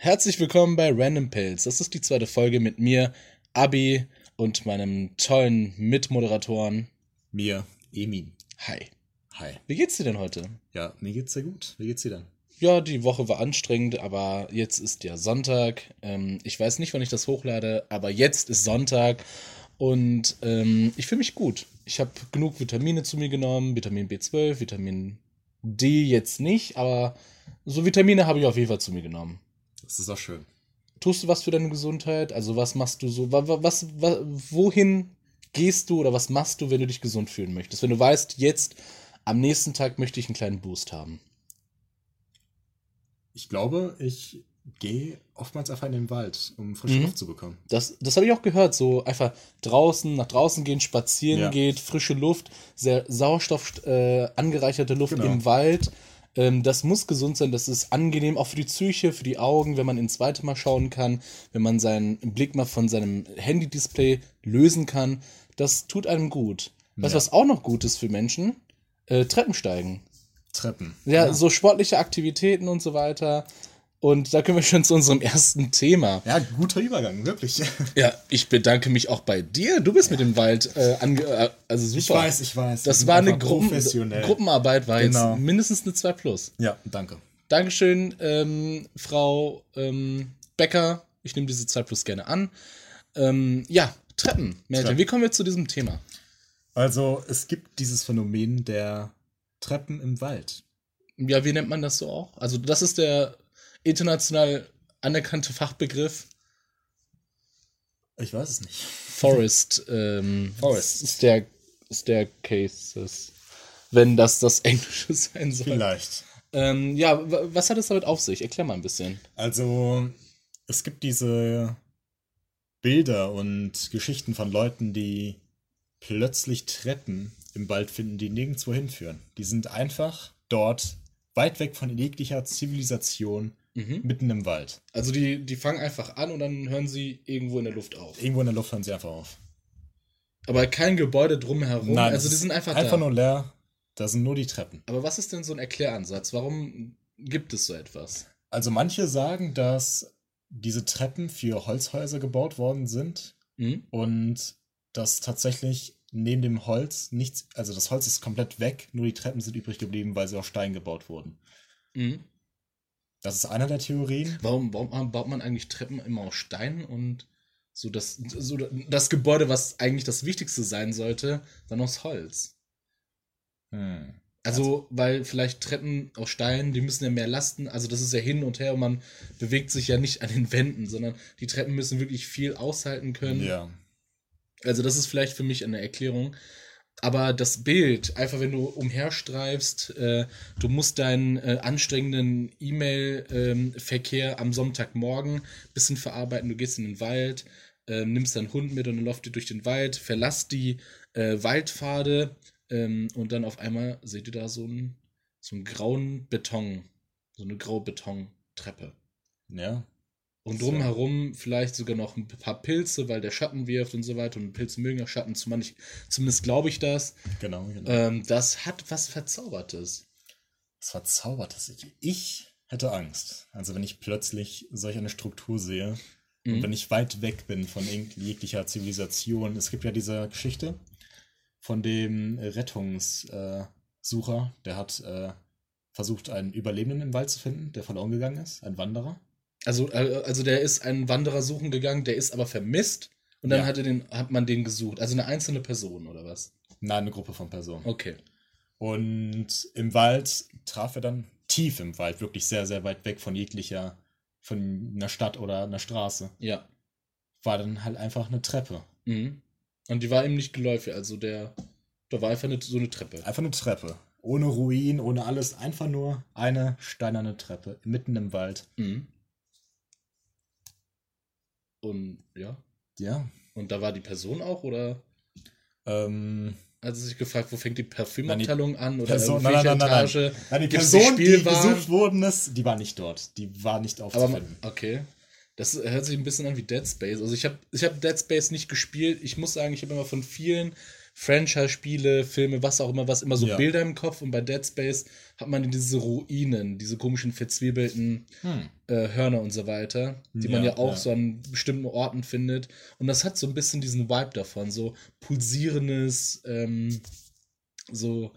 Herzlich willkommen bei Random Pills. Das ist die zweite Folge mit mir, Abi und meinem tollen Mitmoderatoren. Mir, Emin. Hi. Hi. Wie geht's dir denn heute? Ja, mir geht's sehr gut. Wie geht's dir denn? Ja, die Woche war anstrengend, aber jetzt ist ja Sonntag. Ähm, ich weiß nicht, wann ich das hochlade, aber jetzt ist Sonntag und ähm, ich fühle mich gut. Ich habe genug Vitamine zu mir genommen, Vitamin B12, Vitamin D jetzt nicht, aber so Vitamine habe ich auf jeden Fall zu mir genommen. Das ist auch schön. Tust du was für deine Gesundheit? Also was machst du so? Was, was, wohin gehst du oder was machst du, wenn du dich gesund fühlen möchtest? Wenn du weißt, jetzt am nächsten Tag möchte ich einen kleinen Boost haben. Ich glaube, ich gehe oftmals einfach in den Wald, um frische Mhm. Luft zu bekommen. Das, das habe ich auch gehört. So einfach draußen, nach draußen gehen, spazieren Ja. geht, frische Luft, sehr Sauerstoff äh, angereicherte Luft Genau. im Wald. Ähm, das muss gesund sein, das ist angenehm, auch für die Psyche, für die Augen, wenn man ins Weite mal schauen kann, wenn man seinen Blick mal von seinem Handy-Display lösen kann. Das tut einem gut. Weißt du, Ja. was auch noch gut ist für Menschen? Äh, Treppensteigen. Treppen. Ja, so sportliche Aktivitäten und so weiter. Und da können wir schon zu unserem ersten Thema. Ja, guter Übergang, wirklich. Ja, ich bedanke mich auch bei dir. Du bist mit dem Wald äh, ange äh, also super. Ich weiß, ich weiß. Das war eine Gruppen. Gruppenarbeit, war Genau. jetzt mindestens eine 2 plus. Ja, danke. Dankeschön, ähm, Frau ähm, Becker. Ich nehme diese 2 plus gerne an. Ähm, ja, Treppen. Treppen. wie kommen wir zu diesem Thema? Also, es gibt dieses Phänomen der Treppen im Wald. Ja, wie nennt man das so auch? Also, das ist der international anerkannte Fachbegriff Ich weiß es nicht. Forest, ähm, Forest. Stair Staircases. Wenn das das Englische sein soll. Vielleicht. Ähm, ja, was hat es damit auf sich? Erklär mal ein bisschen. Also, es gibt diese Bilder und Geschichten von Leuten, die plötzlich Treppen im Wald finden, die nirgendwo hinführen. Die sind einfach dort, weit weg von jeglicher Zivilisation, Mhm. mitten im Wald. Also die, die fangen einfach an und dann hören sie irgendwo in der Luft auf. Irgendwo in der Luft hören sie einfach auf. Aber kein Gebäude drumherum. Nein, also die sind einfach, einfach da. nur leer. Da sind nur die Treppen. Aber was ist denn so ein Erkläransatz? Warum gibt es so etwas? Also manche sagen, dass diese Treppen für Holzhäuser gebaut worden sind Mhm. und dass tatsächlich neben dem Holz nichts, also das Holz ist komplett weg, nur die Treppen sind übrig geblieben, weil sie aus Stein gebaut wurden. Mhm. Das ist einer der Theorien. Warum, baut man eigentlich Treppen immer aus Stein und so das, so das Gebäude, was eigentlich das Wichtigste sein sollte, dann aus Holz? Hm. Also, weil vielleicht Treppen aus Stein, die müssen ja mehr lasten. Also, das ist ja hin und her und man bewegt sich ja nicht an den Wänden, sondern die Treppen müssen wirklich viel aushalten können. Ja. Also, das ist vielleicht für mich eine Erklärung. Aber das Bild, einfach wenn du umherstreifst, äh, du musst deinen äh, anstrengenden E-Mail-Verkehr am Sonntagmorgen bisschen verarbeiten. Du gehst in den Wald, äh, nimmst deinen Hund mit und dann läuft ihr durch den Wald, verlasst die äh, Waldpfade ähm, und dann auf einmal seht ihr da so einen, so einen grauen Beton, so eine graue Betontreppe. Ja. Und So. drumherum vielleicht sogar noch ein paar Pilze, weil der Schatten wirft und so weiter. Und Pilze mögen ja Schatten, zumindest, zumindest glaube ich das. Genau, genau. Ähm, das hat was Verzaubertes. Das verzaubert es. Ich, ich hätte Angst. Also wenn ich plötzlich solch eine Struktur sehe Mhm. und wenn ich weit weg bin von jeglicher Zivilisation. Es gibt ja diese Geschichte von dem Rettungssucher, äh, der hat äh, versucht, einen Überlebenden im Wald zu finden, der verloren gegangen ist, ein Wanderer. Also, äh, also der ist einen Wanderer suchen gegangen, der ist aber vermisst. Und dann Ja. hat, er den, hat man den gesucht. Also eine einzelne Person oder was? Nein, eine Gruppe von Personen. Okay. Und im Wald traf er dann tief im Wald, wirklich sehr, sehr weit weg von jeglicher, von einer Stadt oder einer Straße, Ja. war dann halt einfach eine Treppe. Mhm. Und die war ihm nicht geläufig. Also der, da war einfach eine, so eine Treppe. Einfach eine Treppe. Ohne Ruin, ohne alles. Einfach nur eine steinerne Treppe mitten im Wald. Mhm. Und ja. Ja. Und da war die Person auch oder Ähm, hat sie sich gefragt, wo fängt die Parfümabteilung an oder Person- in nein, nein, nein, nein, Etage? nein, die Gibt's Person, die die gesucht worden ist, die war nicht dort. Die war nicht Aber aufzufinden. okay. Das hört sich ein bisschen an wie Dead Space. Also ich habe ich hab Dead Space nicht gespielt. Ich muss sagen, ich habe immer von vielen Franchise-Spiele, Filme, was auch immer, was immer so Ja. Bilder im Kopf und bei Dead Space hat man diese Ruinen, diese komischen verzwiebelten Hm. äh, Hörner und so weiter, die man Ja, ja auch ja. so an bestimmten Orten findet. Und das hat so ein bisschen diesen Vibe davon, so pulsierendes, ähm, so,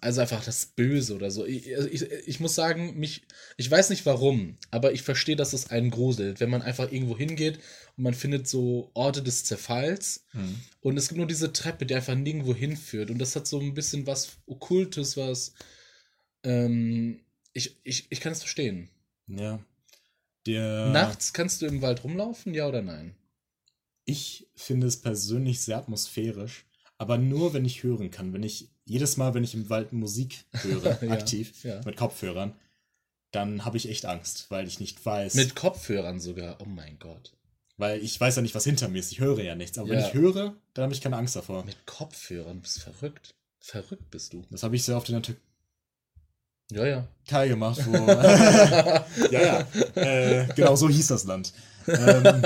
also einfach das Böse oder so. Ich, ich, ich muss sagen, mich, ich weiß nicht warum, aber ich verstehe, dass es einen gruselt, wenn man einfach irgendwo hingeht und man findet so Orte des Zerfalls Hm. und es gibt nur diese Treppe, die einfach nirgendwo hinführt. Und das hat so ein bisschen was Okkultes, was. Ähm, ich, ich, ich kann es verstehen. Ja. Der, Nachts kannst du im Wald rumlaufen, ja oder nein? Ich finde es persönlich sehr atmosphärisch, aber nur, wenn ich hören kann. Wenn ich jedes Mal, wenn ich im Wald Musik höre, Ja, aktiv, ja. mit Kopfhörern, dann habe ich echt Angst, weil ich nicht weiß. Mit Kopfhörern sogar. Oh mein Gott. weil ich weiß ja nicht, was hinter mir ist. Ich höre ja nichts. Aber wenn Ja. ich höre, dann habe ich keine Angst davor. Mit Kopfhörern, du bist verrückt. Verrückt bist du. Das habe ich sehr oft in der Türkei Ja, ja. gemacht, wo. ja, ja. Äh, genau so hieß das Land. Ähm,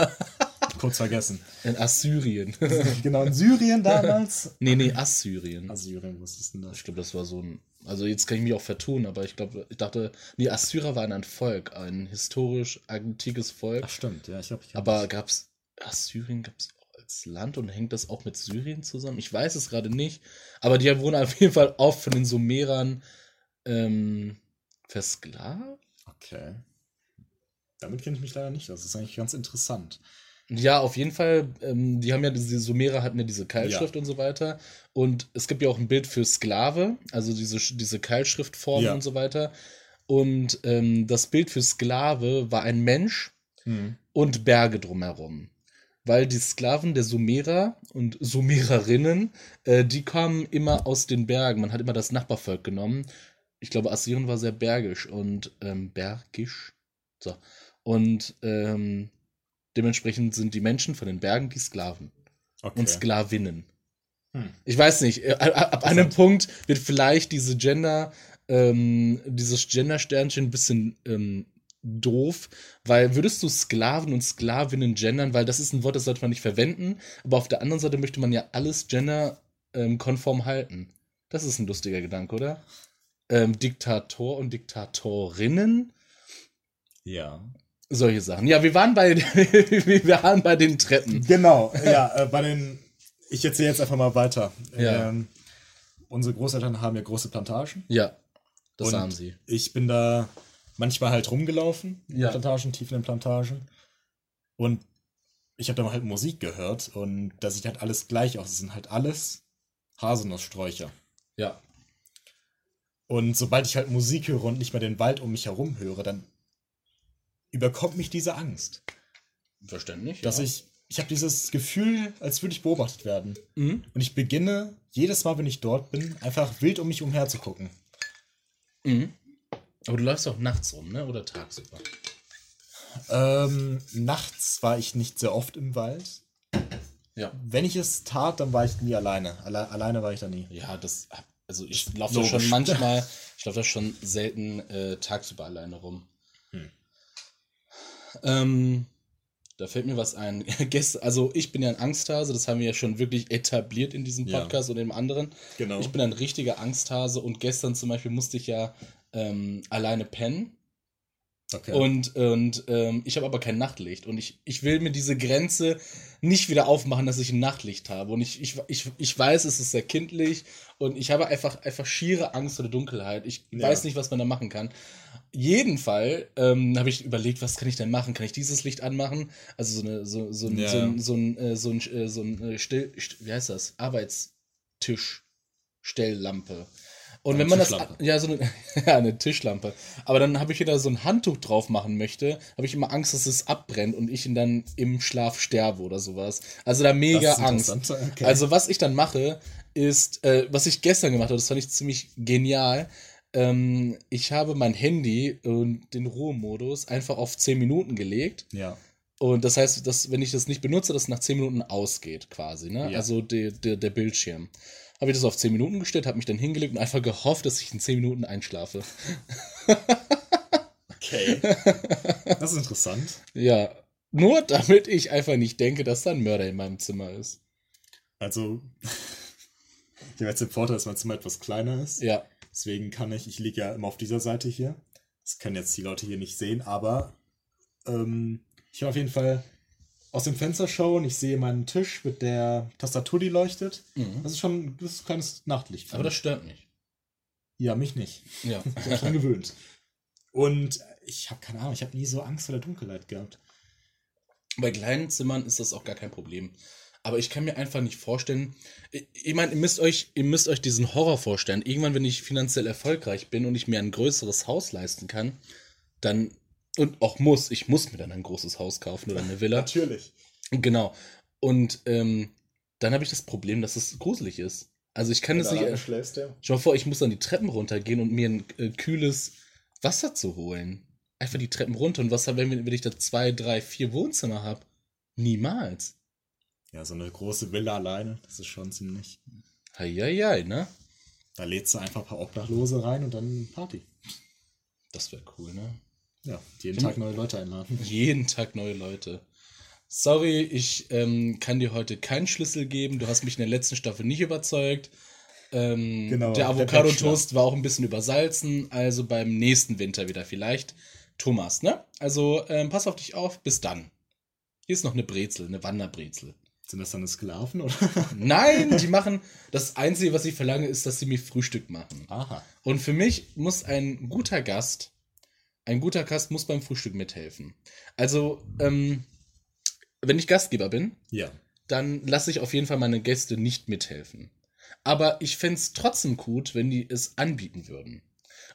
kurz vergessen. In Assyrien. genau, in Syrien damals. nee, nee, Assyrien. Assyrien, was ist denn das? Ich glaube, das war so ein. Also jetzt kann ich mich auch vertun, aber ich glaube, ich dachte, nee, Assyrer waren ein Volk, ein historisch antikes Volk. Ach, stimmt, ja, ich glaube, Aber gab es Assyrien gab es als Land und hängt das auch mit Syrien zusammen? Ich weiß es gerade nicht. Aber die wurden auf jeden Fall oft von den Sumerern ähm, versklavt. Okay. Damit kenne ich mich leider nicht. Das ist eigentlich ganz interessant. Ja, auf jeden Fall. Ähm, die haben ja diese Sumerer hatten ja diese Keilschrift und so weiter. Und es gibt ja auch ein Bild für Sklave, also diese, diese Keilschriftformen Ja. und so weiter. Und ähm, das Bild für Sklave war ein Mensch und Berge drumherum. Weil die Sklaven der Sumerer und Sumererinnen, äh, die kamen immer aus den Bergen. Man hat immer das Nachbarvolk genommen. Ich glaube, Assyrien war sehr bergisch und ähm, bergisch. So. Und ähm, dementsprechend sind die Menschen von den Bergen die Sklaven Okay. und Sklavinnen. Hm. Ich weiß nicht, äh, ab, ab einem Punkt wird vielleicht diese Gender, ähm, dieses Gender-Sternchen ein bisschen ähm, doof, weil würdest du Sklaven und Sklavinnen gendern, weil das ist ein Wort, das sollte man nicht verwenden, aber auf der anderen Seite möchte man ja alles gender-konform halten. Das ist ein lustiger Gedanke, oder? Ähm, Diktator und Diktatorinnen, Ja. Solche Sachen. Ja, wir waren bei, wir waren bei den Treppen. Genau, ja, äh, bei den. Ich erzähle jetzt einfach mal weiter. Ja. Ähm, unsere Großeltern haben ja große Plantagen. Ja, das haben sie. Ich bin da manchmal halt rumgelaufen, in Ja. Plantagen, tief in den Plantagen. Und ich habe da mal halt Musik gehört und da sieht halt alles gleich aus. Es sind halt alles Haselnusssträucher. Ja. Und sobald ich halt Musik höre und nicht mehr den Wald um mich herum höre, dann überkommt mich diese Angst. Verständlich. Dass ja. ich, ich habe dieses Gefühl, als würde ich beobachtet werden. Mhm. Und ich beginne jedes Mal, wenn ich dort bin, einfach wild um mich umher zu gucken. Mhm. Aber du läufst auch nachts rum, ne? Oder tagsüber? Ähm, nachts war ich nicht sehr oft im Wald. Ja. Wenn ich es tat, dann war ich nie alleine. Alle, alleine war ich da nie. Ja, das. Also ich laufe da schon manchmal, ich laufe da schon selten äh, tagsüber alleine rum. Hm. Ähm, da fällt mir was ein. Also ich bin ja ein Angsthase, das haben wir ja schon wirklich etabliert in diesem Ja. Podcast und im anderen. Genau. Ich bin ein richtiger Angsthase und gestern zum Beispiel musste ich ja ähm, alleine pennen. Okay. Und, und ähm, ich habe aber kein Nachtlicht. Und ich, ich will mir diese Grenze nicht wieder aufmachen, dass ich ein Nachtlicht habe. Und ich, ich, ich, ich weiß, es ist sehr kindlich. Und ich habe einfach, einfach schiere Angst vor der Dunkelheit. Ich Ja. weiß nicht, was man da machen kann. Jeden Fall ähm, habe ich überlegt, was kann ich denn machen? Kann ich dieses Licht anmachen? Also so eine so, so, ein Ja. so, ein so ein äh, so ein äh, so ein äh, Still, St- wie heißt das? Arbeitstisch Stelllampe. Und Eine wenn man das ja so eine ja, eine Tischlampe, aber dann habe ich wieder so ein Handtuch drauf machen möchte, habe ich immer Angst, dass es abbrennt und ich dann im Schlaf sterbe oder sowas. Also da mega Angst. Okay. Also was ich dann mache, ist, äh, was ich gestern gemacht habe, das fand ich ziemlich genial. Ähm, ich habe mein Handy und den Ruhemodus einfach auf 10 Minuten gelegt. ja. Und das heißt, dass, wenn ich das nicht benutze, das nach 10 Minuten ausgeht, quasi, ne? Ja. Also der, der, der Bildschirm. Habe ich das auf 10 Minuten gestellt, habe mich dann hingelegt und einfach gehofft, dass ich in 10 Minuten einschlafe. Okay. Das ist interessant. Ja. Nur damit ich einfach nicht denke, dass da ein Mörder in meinem Zimmer ist. Also, Ich habe jetzt den Vorteil, dass mein Zimmer etwas kleiner ist. Ja. Deswegen kann ich, ich liege ja immer auf dieser Seite hier. Das können jetzt die Leute hier nicht sehen, aber ähm, ich kann auf jeden Fall aus dem Fenster schauen. Ich sehe meinen Tisch mit der Tastatur, die leuchtet. Mhm. Das ist schon ein das ist ein kleines Nachtlicht. Aber das stört mich. ja, mich nicht. Ja. Ich habe schon gewöhnt. Und ich habe keine Ahnung, ich habe nie so Angst vor der Dunkelheit gehabt. Bei kleinen Zimmern ist das auch gar kein Problem. Aber ich kann mir einfach nicht vorstellen. Ich, ich meine, ihr müsst euch, ihr müsst euch diesen Horror vorstellen. Irgendwann, wenn ich finanziell erfolgreich bin und ich mir ein größeres Haus leisten kann, dann und auch muss, ich muss mir dann ein großes Haus kaufen oder eine Villa. Natürlich. Genau. Und ähm, dann habe ich das Problem, dass es gruselig ist. Also ich kann es nicht. schläfst, ja. Schau mal vor, ich muss dann die Treppen runtergehen und mir ein äh, kühles Wasser zu holen. Einfach die Treppen runter. Und was wenn, wenn ich da zwei, drei, vier Wohnzimmer habe? Niemals. Ja, so eine große Villa alleine, das ist schon ziemlich. Heieiei, ne? Da lädst du einfach ein paar Obdachlose rein und dann Party. Das wäre cool, ne? Ja, jeden Tag neue Leute einladen. Jeden Tag neue Leute. Sorry, ich ähm, kann dir heute keinen Schlüssel geben. Du hast mich in der letzten Staffel nicht überzeugt. Ähm, Genau, der Avocado-Toast war auch ein bisschen übersalzen. Also beim nächsten Winter wieder vielleicht. Thomas, ne? Also ähm, pass auf dich auf. Bis dann. Hier ist noch eine Brezel, eine Wanderbrezel. Sind das dann Sklaven oder? Nein, die machen. Das Einzige, was ich verlange, ist, dass sie mir Frühstück machen. Aha. Und für mich muss ein guter Gast, ein guter Gast muss beim Frühstück mithelfen. Also, ähm, wenn ich Gastgeber bin, Ja. dann lasse ich auf jeden Fall meine Gäste nicht mithelfen. Aber ich fände es trotzdem gut, wenn die es anbieten würden.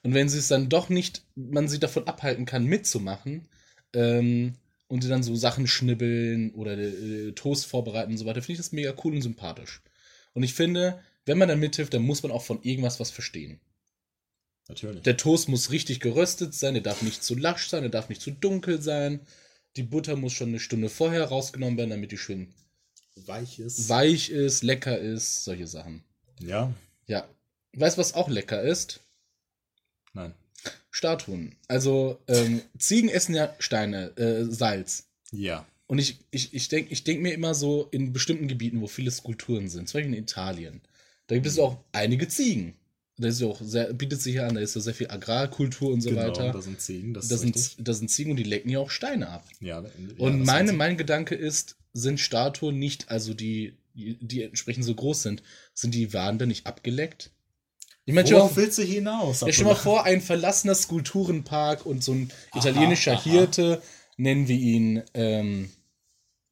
Und wenn sie es dann doch nicht, man sie davon abhalten kann, mitzumachen, ähm, und sie dann so Sachen schnibbeln oder äh, Toast vorbereiten und so weiter, finde ich das mega cool und sympathisch. Und ich finde, wenn man dann mithilft, dann muss man auch von irgendwas was verstehen. Natürlich. Der Toast muss richtig geröstet sein, der darf nicht zu lasch sein, der darf nicht zu dunkel sein. Die Butter muss schon eine Stunde vorher rausgenommen werden, damit die schön Weich ist. weich ist, lecker ist, solche Sachen. ja. Ja. Weißt du, was auch lecker ist? Nein. Statuen. Also, ähm, Ziegen essen ja Steine, äh, Salz. Ja. Und ich, ich, ich denke ich denk mir immer so in bestimmten Gebieten, wo viele Skulpturen sind, zum Beispiel in Italien, da gibt es auch einige Ziegen. Da ist ja auch sehr, bietet sich ja an, da ist ja sehr viel Agrarkultur und so genau, weiter. da sind Ziegen, das Da sind, richtig. da sind Ziegen und die lecken ja auch Steine ab. Ja, ja, Und das meine, mein Gedanke ist, sind Statuen nicht, also die, die, entsprechend so groß sind, sind die Waren dann nicht abgeleckt? Ich meine, Worauf mal- willst du hinaus? ja, stell dir mal vor, ein verlassener Skulpturenpark und so ein italienischer aha. Hirte, nennen wir ihn, ähm,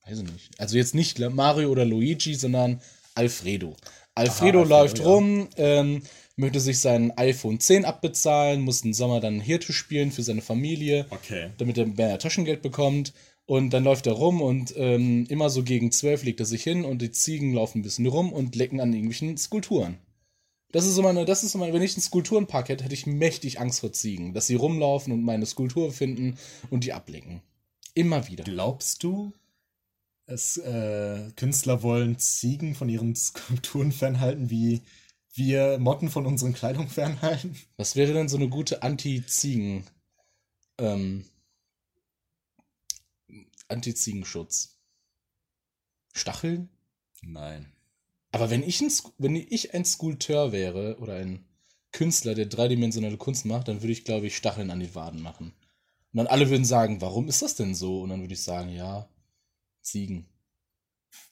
weiß ich nicht. Also jetzt nicht Mario oder Luigi, sondern Alfredo. Alfredo Alfredo, läuft ja. rum, ähm, möchte sich sein iPhone 10 abbezahlen, muss im Sommer dann Hirte spielen für seine Familie Okay. damit er mehr Taschengeld bekommt. Und dann läuft er rum und ähm, immer so gegen zwölf legt er sich hin und die Ziegen laufen ein bisschen rum und lecken an irgendwelchen Skulpturen. Das ist so meine, das ist so meine, wenn ich einen Skulpturenpark hätte, hätte ich mächtig Angst vor Ziegen, dass sie rumlaufen und meine Skulptur finden und die ablecken. Immer wieder. Glaubst du, es, äh, Künstler wollen Ziegen von ihren Skulpturen fernhalten, wie wir Motten von unseren Kleidung fernhalten? Was wäre denn so eine gute Anti-Ziegen, ähm, Anti-Ziegenschutz? Stacheln? Nein. Aber wenn ich ein, wenn ich ein Skulpteur wäre oder ein Künstler, der dreidimensionale Kunst macht, dann würde ich, glaube ich, Stacheln an die Waden machen. Und dann alle würden sagen, warum ist das denn so? Und dann würde ich sagen, ja, Ziegen.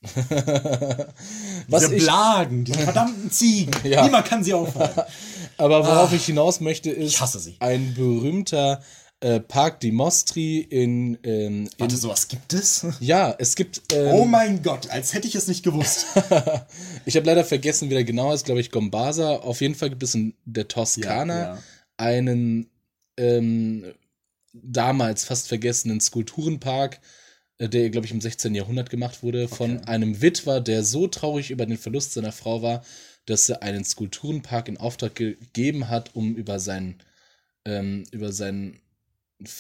Was Diese ich, Blagen, diese verdammten Ziegen. Ja. Niemand kann sie aufhalten. aber worauf Ah. ich hinaus möchte, ist Ich hasse sie. ein berühmter äh, Park di Mostri in, ähm, in Warte, sowas gibt es? ja, es gibt ähm, Oh mein Gott, als hätte ich es nicht gewusst. Ich habe leider vergessen, wie der genau ist, glaube ich, Gombasa. Auf jeden Fall gibt es in der Toskana Ja, ja. einen ähm, damals fast vergessenen Skulpturenpark, der, glaube ich, im 16. Jahrhundert gemacht wurde, von Okay. einem Witwer, der so traurig über den Verlust seiner Frau war, dass er einen Skulpturenpark in Auftrag gegeben hat, um über seinen, ähm, über seinen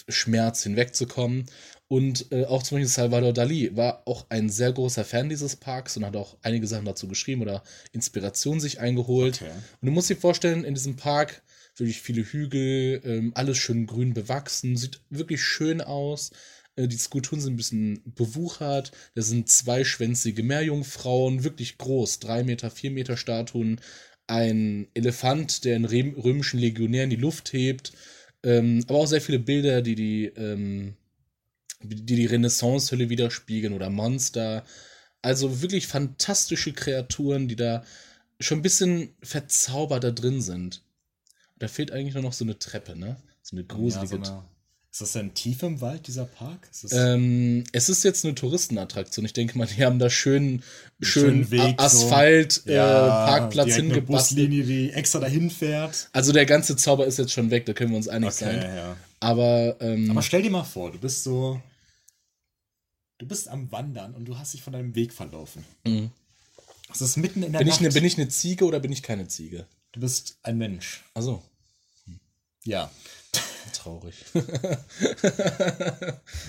Schmerz hinwegzukommen. Und äh, auch zum Beispiel Salvador Dali war auch ein sehr großer Fan dieses Parks und hat auch einige Sachen dazu geschrieben oder Inspiration sich eingeholt. Okay. Und du musst dir vorstellen, in diesem Park wirklich viele Hügel, ähm, alles schön grün bewachsen, sieht wirklich schön aus. Äh, die Skulpturen sind ein bisschen bewuchert. Da sind zweischwänzige Meerjungfrauen, wirklich groß, drei Meter, vier Meter Statuen. Ein Elefant, der einen rö- römischen Legionär in die Luft hebt. Ähm, aber auch sehr viele Bilder, die die, ähm, die, die Renaissance-Hölle widerspiegeln oder Monster. Also wirklich fantastische Kreaturen, die da schon ein bisschen verzaubert da drin sind. Da fehlt eigentlich nur noch so eine Treppe, ne? So eine gruselige. Ja, so eine, ist das denn tief im Wald, dieser Park? Ist das, ähm, es ist jetzt eine Touristenattraktion. Ich denke mal, die haben da schön, schön Weg, Asphalt, so. äh, Parkplatz direkt eine hingebastelt. Buslinie, die extra dahin fährt. Also der ganze Zauber ist jetzt schon weg, da können wir uns einig Okay, sein. ja. Aber, ähm, Aber stell dir mal vor, du bist so. Du bist am Wandern und du hast dich von deinem Weg verlaufen. Mhm. Es ist mitten in der bin, ich Nacht. eine, bin ich eine Ziege oder bin ich keine Ziege? du bist ein Mensch. Also, Ja. Traurig.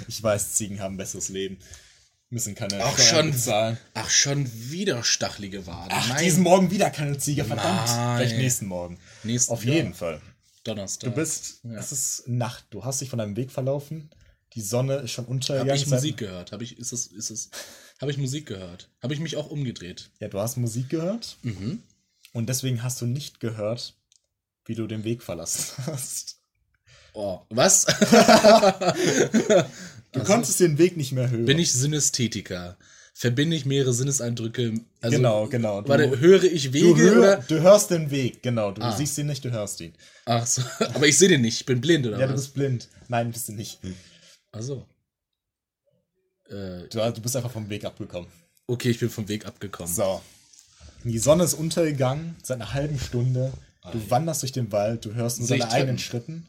Ich weiß, Ziegen haben ein besseres Leben. Müssen keine Auch Steuern schon. bezahlen. Ach, schon wieder stachelige Waden. Ach, Nein. diesen Morgen wieder keine Ziege, verdammt. Nein. Vielleicht nächsten Morgen. Nächsten- Auf jeden Fall. Donnerstag. Du bist, Ja. es ist Nacht. Du hast dich von deinem Weg verlaufen. Die Sonne ist schon untergegangen. Habe ich Musik gehört? Habe ich, ist es, ist es, habe ich Musik gehört? Habe ich mich auch umgedreht? Ja, du hast Musik gehört. Mhm. Und deswegen hast du nicht gehört, wie du den Weg verlassen hast. Oh, was? Du konntest den Weg nicht mehr hören. Bin ich Synästhetiker? Verbinde ich mehrere Sinneseindrücke? Also, genau, genau. Du, Warte, höre ich du, Wege hör, oder? du hörst den Weg, genau. Du Ah. siehst ihn nicht, du hörst ihn. Ach so, aber ich sehe den nicht. Ich bin blind oder ja, du was? bist blind. Nein, bist du nicht. Ach so. Äh, Du, du bist einfach vom Weg abgekommen. okay, ich bin vom Weg abgekommen. So. Die Sonne ist untergegangen seit einer halben Stunde. Du wanderst durch den Wald, du hörst nur deine eigenen? Schritten.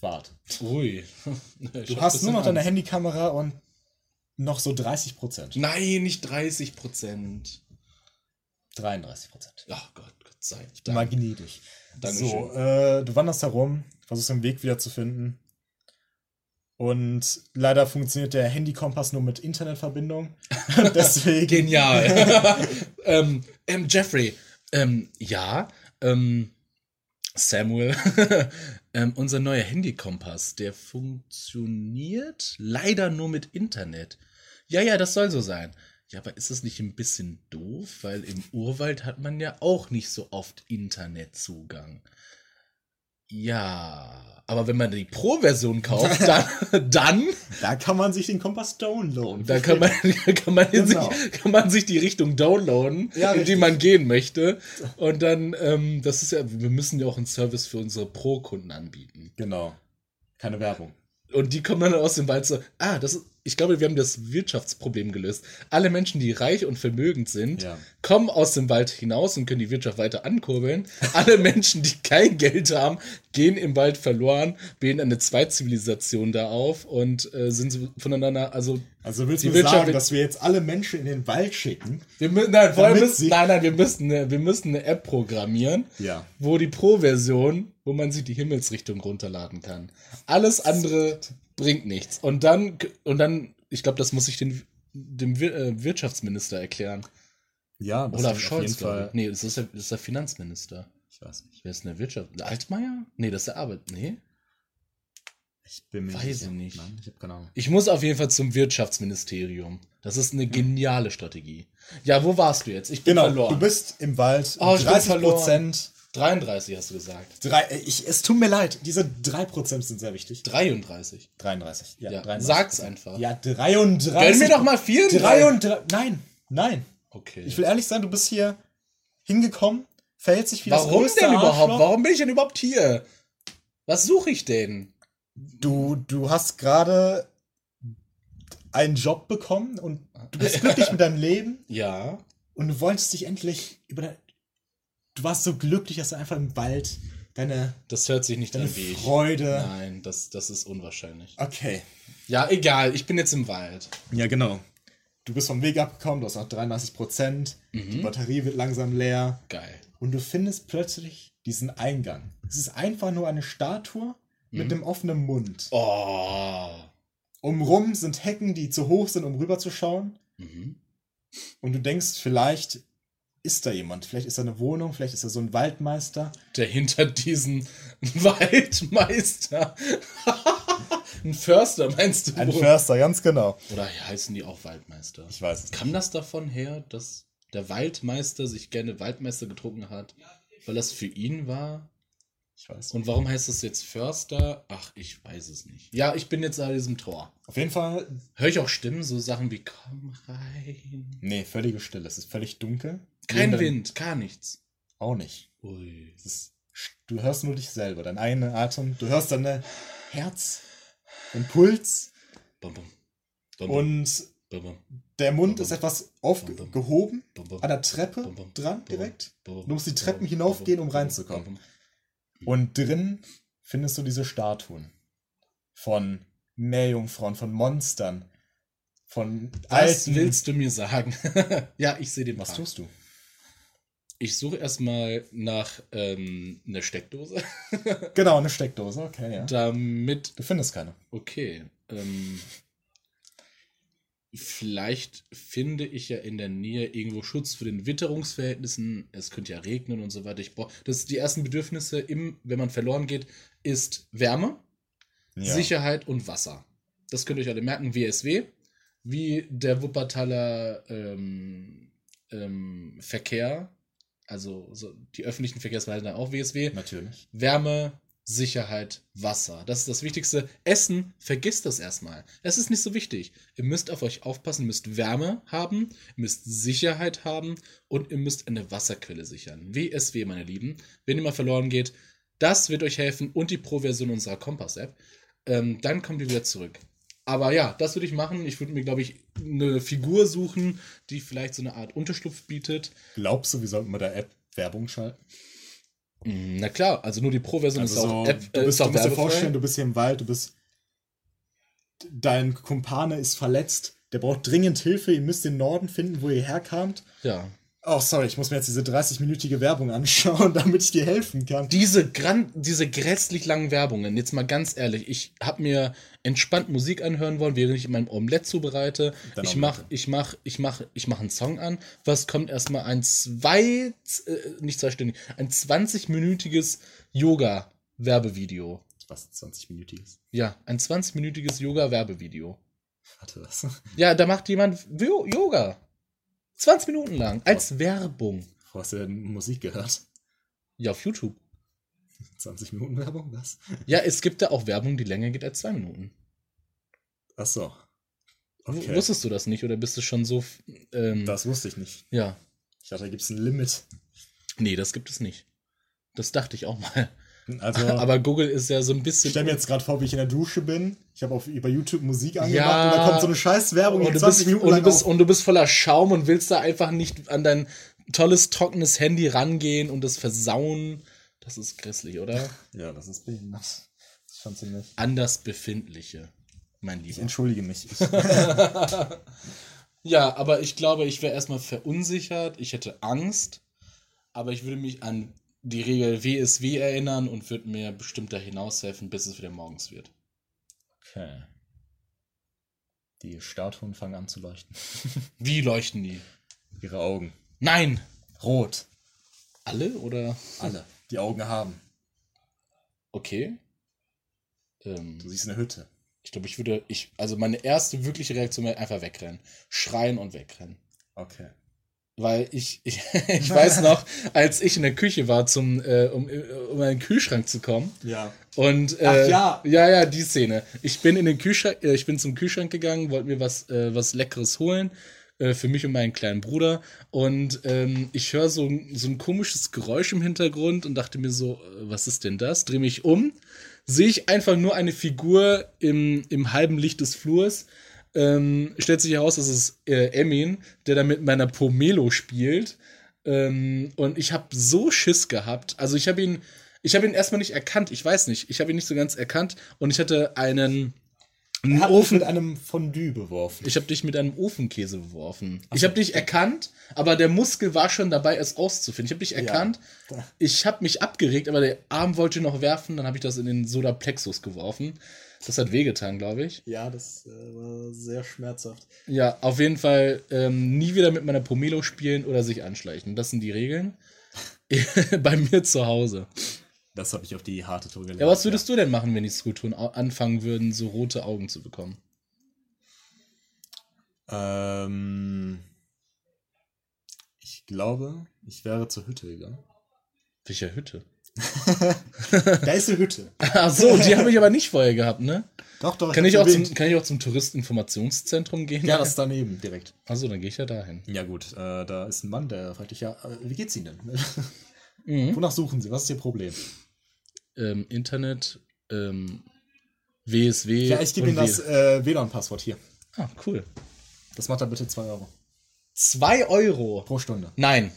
Wart. Ui. Du hast nur noch deine Handykamera und noch so 30 Prozent. Nein, nicht 30 Prozent. 33 Prozent. Ach Gott, Gott sei mal gnädig. Dankeschön. So, äh, du wanderst herum, versuchst den Weg wieder zu finden. Und leider funktioniert der Handykompass nur mit Internetverbindung. Deswegen. Genial. ähm, ähm, Jeffrey, ähm, ja, ähm, Samuel, ähm, unser neuer Handykompass, der funktioniert leider nur mit Internet. Ja, ja, das soll so sein. Ja, aber ist das nicht ein bisschen doof? Weil im Urwald hat man ja auch nicht so oft Internetzugang. Ja, aber wenn man die Pro-Version kauft, dann, dann Da kann man sich den Kompass downloaden. Da kann man, kann, man Genau. sich, kann man sich die Richtung downloaden, Ja, in die man gehen möchte. Und dann, ähm, das ist ja, wir müssen ja auch einen Service für unsere Pro-Kunden anbieten. Genau. Keine Werbung. Und die kommen dann aus dem Wald so, ah, das ist, ich glaube, wir haben das Wirtschaftsproblem gelöst. Alle Menschen, die reich und vermögend sind, Ja. kommen aus dem Wald hinaus und können die Wirtschaft weiter ankurbeln. Alle Menschen, die kein Geld haben, gehen im Wald verloren, bilden eine Zweizivilisation da auf und äh, sind so voneinander, also Also willst du Wirtschaft sagen, dass wir jetzt alle Menschen in den Wald schicken? Wir müssen, nein, Damit müssen, nein, nein, wir müssen, eine, wir müssen eine App programmieren, Ja. wo die Pro-Version, wo man sich die Himmelsrichtung runterladen kann. Alles andere bringt nichts. Und dann, und dann, ich glaube, das muss ich den, dem äh, Wirtschaftsminister erklären. Ja, das Olaf ist auf Scholz, jeden glaube Fall. Nee, das ist, der, das ist der Finanzminister. Ich weiß nicht. Wer ist denn der Wirtschaft? Altmaier? Nee, das ist der Arbeit. Nee. Ich bin mir Weiß sicher. ich nicht. Nein, ich. Ich muss auf jeden Fall zum Wirtschaftsministerium. Das ist eine geniale Strategie. Ja, wo warst du jetzt? Ich bin Genau, verloren. du bist im Wald. Oh, ich bin 30 verloren. Prozent. 33 hast du gesagt. Drei, äh, ich, es tut mir leid, diese 3% sind sehr wichtig. 33. 33. Ja, Ja, 33. sag's einfach. Ja, 33. Gönn mir doch mal 34. 33. Nein, nein. Okay. Ich will ehrlich sein, du bist hier hingekommen, verhält sich wie das Warum größte denn überhaupt? Arschloch. Warum bin ich denn überhaupt hier? Was suche ich denn? Du, du hast gerade einen Job bekommen und du bist glücklich mit deinem Leben Ja. und du wolltest dich endlich über dein, Du warst so glücklich, dass du einfach im Wald deine, Das hört sich nicht deine an wie ich. Freude. Nein, das, das ist unwahrscheinlich. Okay. Ja, egal. Ich bin jetzt im Wald. Ja, genau. Du bist vom Weg abgekommen, du hast noch 33 Prozent, Mhm. die Batterie wird langsam leer Geil. und du findest plötzlich diesen Eingang. Es ist einfach nur eine Statue Mhm. mit einem offenen Mund. Oh. Umrum sind Hecken, die zu hoch sind, um rüberzuschauen. Mhm. Und du denkst, vielleicht ist da jemand. Vielleicht ist da eine Wohnung, vielleicht ist da so ein Waldmeister. Der hinter diesen Waldmeister. Ein Förster meinst du? Ein Förster, ganz genau. Oder heißen die auch Waldmeister? Ich weiß es. Kam das davon her, dass der Waldmeister sich gerne Waldmeister getrunken hat, weil das für ihn war? Ich weiß. Und warum heißt es jetzt Förster? Ach, ich weiß es nicht. Ja, ich bin jetzt an diesem Tor. Auf jeden Fall, Höre ich auch Stimmen, so Sachen wie Komm rein. nee, völlige Stille. Es ist völlig dunkel. Kein Wind, gar nichts. Auch nicht. Ui. Ist, du hörst nur dich selber, deinen eigenen Atem. Du hörst deine Herz, den Puls Bum, bum. Bum, und der Mund ist etwas aufgehoben an der Treppe dran direkt. Du musst die Treppen hinaufgehen, um reinzukommen. Und drin findest du diese Statuen von Meerjungfrauen, von Monstern, von Was alten. willst du mir sagen? ja, ich sehe den Was Park. tust du? Ich suche erstmal nach ähm, einer Steckdose, Genau, eine Steckdose, okay, ja. damit. Du findest keine. Okay. Ähm, vielleicht finde ich ja in der Nähe irgendwo Schutz für den Witterungsverhältnissen. Es könnte ja regnen und so weiter. Ich brauche. Das die ersten Bedürfnisse, im, wenn man verloren geht, ist Wärme, Ja. Sicherheit und Wasser. Das könnt ihr euch alle merken. WSW, wie der Wuppertaler ähm, ähm, Verkehr, also so die öffentlichen Verkehrsmittel dann auch WSW. Natürlich. Wärme, Sicherheit, Wasser. Das ist das Wichtigste. Essen, vergisst das erstmal. Es ist nicht so wichtig. Ihr müsst auf euch aufpassen, ihr müsst Wärme haben, ihr müsst Sicherheit haben und ihr müsst eine Wasserquelle sichern. WSW, meine Lieben. Wenn ihr mal verloren geht, das wird euch helfen und die Pro-Version unserer Kompass-App. Ähm, dann kommt ihr wieder zurück. Aber ja, das würde ich machen. Ich würde mir, glaube ich, eine Figur suchen, die vielleicht so eine Art Unterschlupf bietet. Glaubst du, wir sollten bei der App Werbung schalten? Mm, Na klar, also nur die Pro-Version Also ist so, auch App, du, äh, bist, ist du auch musst dir vorstellen, du bist hier im Wald, du bist. Dein Kumpane ist verletzt, der braucht dringend Hilfe, ihr müsst den Norden finden, wo ihr herkamt. Ja. Oh, sorry, ich muss mir jetzt diese 30-minütige Werbung anschauen, damit ich dir helfen kann. Diese, gran diese grässlich langen Werbungen, jetzt mal ganz ehrlich, ich habe mir entspannt Musik anhören wollen, während ich mein Omelette zubereite. Dein ich Omelette. mach, ich mach, ich mach, ich mach einen Song an. Was kommt erstmal ein zwei, äh, nicht zweistündig, ein 20-minütiges Yoga-Werbevideo. Was, 20-minütiges? Ja, ein 20-minütiges Yoga-Werbevideo. Warte, was? Ja, da macht jemand Yoga. 20 Minuten lang, als Werbung. Wo hast du denn Musik gehört? Ja, auf YouTube. 20 Minuten Werbung? Was? Ja, es gibt da auch Werbung, die länger geht als zwei Minuten. Ach so. Okay. Wusstest du das nicht oder bist du schon so. Ähm, Das wusste ich nicht. Ja. Ich dachte, da gibt es ein Limit. Nee, das gibt es nicht. Das dachte ich auch mal. Also, Aber Google ist ja so ein bisschen. ich stelle mir jetzt gerade vor, wie ich in der Dusche bin. Ich habe auf über YouTube Musik angemacht Ja. und da kommt so eine scheiß Werbung, und, du 20 bist, Minuten und, du bist, und du bist voller Schaum und willst da einfach nicht an dein tolles, trockenes Handy rangehen und das versauen. Das ist grässlich, oder? Ja, das ist behindert. Das ist schon ziemlich. Anders Befindliche, mein Ich Lieber. entschuldige mich. Ich, Ja, aber ich glaube, ich wäre erstmal verunsichert. Ich hätte Angst. Aber ich würde mich an die Regel WSW erinnern und würde mir bestimmt da hinaushelfen, bis es wieder morgens wird. okay. Die Statuen fangen an zu leuchten. Wie leuchten die? Ihre Augen. Nein! Rot. Alle oder? Alle. Die Augen haben. Okay. Ähm, Du siehst eine Hütte. ich glaube, ich würde, ich, also meine erste wirkliche Reaktion wäre einfach wegrennen. Schreien und wegrennen. Okay. Weil ich, ich, ich weiß noch, als ich in der Küche war, zum, äh, um, um in den Kühlschrank zu kommen. Ja. Und äh, Ach ja. ja, ja, die Szene. Ich bin in den Kühlschrank, äh, ich bin zum Kühlschrank gegangen, wollte mir was, äh, was Leckeres holen äh, für mich und meinen kleinen Bruder. Und ähm, ich höre so, ein- so ein komisches Geräusch im Hintergrund und dachte mir so, äh, was ist denn das? Dreh mich um, sehe ich einfach nur eine Figur im, im halben Licht des Flurs. Ähm, stellt sich heraus, dass es äh, Emin, der da mit meiner Pomelo spielt. Ähm, und ich habe so Schiss gehabt. Also ich habe ihn, ich habe ihn erstmal nicht erkannt. Ich weiß nicht. Ich habe ihn nicht so ganz erkannt. Und ich hatte einen, einen Er Ofen. mit einem Fondue beworfen. Ich habe dich mit einem Ofenkäse beworfen. Ich habe dich erkannt, aber der Muskel war schon dabei, es auszufinden. Ich habe dich erkannt. Ich habe mich abgeregt, aber der Arm wollte noch werfen. Dann habe ich das in den Sodaplexus geworfen. Das hat wehgetan, glaube ich. Ja, das äh, war sehr schmerzhaft. Ja, auf jeden Fall ähm, nie wieder mit meiner Pomelo spielen oder sich anschleichen. Das sind die Regeln. Bei mir zu Hause. Das habe ich auf die harte Tour gelernt. Ja, was würdest du denn machen, wenn die Skulpturen anfangen würden, so rote Augen zu bekommen? Ähm, ich glaube, ich wäre zur Hütte gegangen. Welcher Hütte? Da ist eine Hütte. Ach so, die habe ich aber nicht vorher gehabt, ne? Doch, doch. Kann ich, hab's auch zum, kann ich auch zum Touristeninformationszentrum gehen? Ja, das ist daneben, direkt. Also, dann gehe ich ja dahin. Ja, gut, äh, da ist ein Mann, der fragt dich ja, äh, wie geht's Ihnen denn? Mhm. Wonach suchen Sie? Was ist Ihr Problem? Ähm, Internet, ähm, WSW. Ja, ich gebe Ihnen das äh, WLAN-Passwort hier. Ah, cool. Das macht dann bitte 2 Euro. Zwei Euro. Pro Stunde. Nein.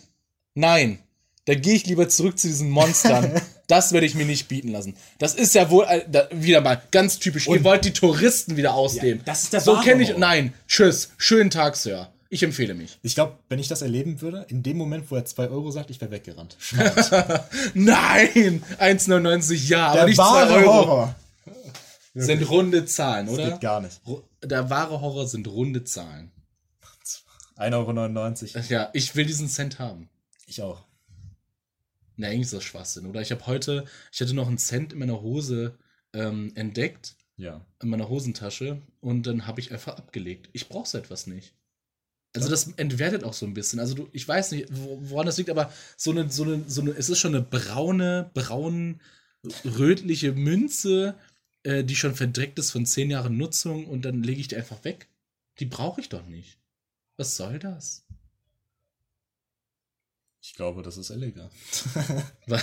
Nein. Da gehe ich lieber zurück zu diesen Monstern. das werde ich mir nicht bieten lassen. Das ist ja wohl äh, da, wieder mal ganz typisch. Ihr wollt die Touristen wieder ausnehmen. Ja, das ist der So kenne ich. Nein. Tschüss. Schönen Tag, Sir. Ich empfehle mich. Ich glaube, wenn ich das erleben würde, in dem Moment, wo er 2 Euro sagt, ich wäre weggerannt. Nein. 1,99 ja, aber Der nicht 2 wahre Euro. Horror. Sind runde Zahlen, Das oder? geht gar nicht. Ru- Der wahre Horror sind runde Zahlen. 1,99 Euro. Ja, ich will diesen Cent haben. Ich auch. Na, eigentlich ist das Schwachsinn, oder? Ich habe heute, ich hatte noch einen Cent in meiner Hose ähm, entdeckt, Ja. in meiner Hosentasche, und dann habe ich einfach abgelegt. Ich brauche so etwas nicht. Also das entwertet auch so ein bisschen. Also du, ich weiß nicht, wo- woran das liegt, aber so eine, so eine, so eine, es ist schon eine braune, braun, rötliche Münze, äh, die schon verdreckt ist von zehn Jahren Nutzung und dann lege ich die einfach weg. Die brauche ich doch nicht. Was soll das? Ich glaube, das ist illegal.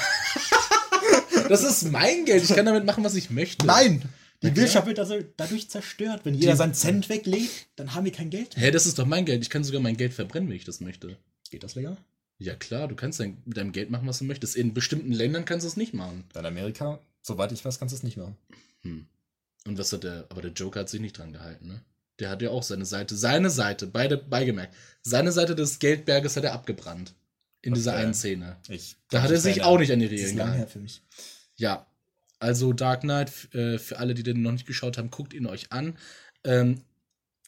Das ist mein Geld. Ich kann damit machen, was ich möchte. Nein! Die. Wirtschaft wird also dadurch zerstört. Wenn jeder seinen Cent weglegt, dann haben wir kein Geld mehr. Hä, das ist doch mein Geld. Ich kann sogar mein Geld verbrennen, wenn ich das möchte. Geht das legal? Ja klar, du kannst dein, mit deinem Geld machen, was du möchtest. In bestimmten Ländern kannst du es nicht machen. In Amerika, soweit ich weiß, kannst du es nicht machen. Hm. Und was hat der, aber der Joker hat sich nicht dran gehalten, ne? Der hat ja auch seine Seite, seine Seite, beide beigemerkt, seine Seite des Geldberges hat er abgebrannt. In dieser Okay. einen Szene. Ich, Da hat er sich auch nicht an die Regeln gehalten. für mich. Ja. Also Dark Knight, äh, für alle, die den noch nicht geschaut haben, guckt ihn euch an. Ähm,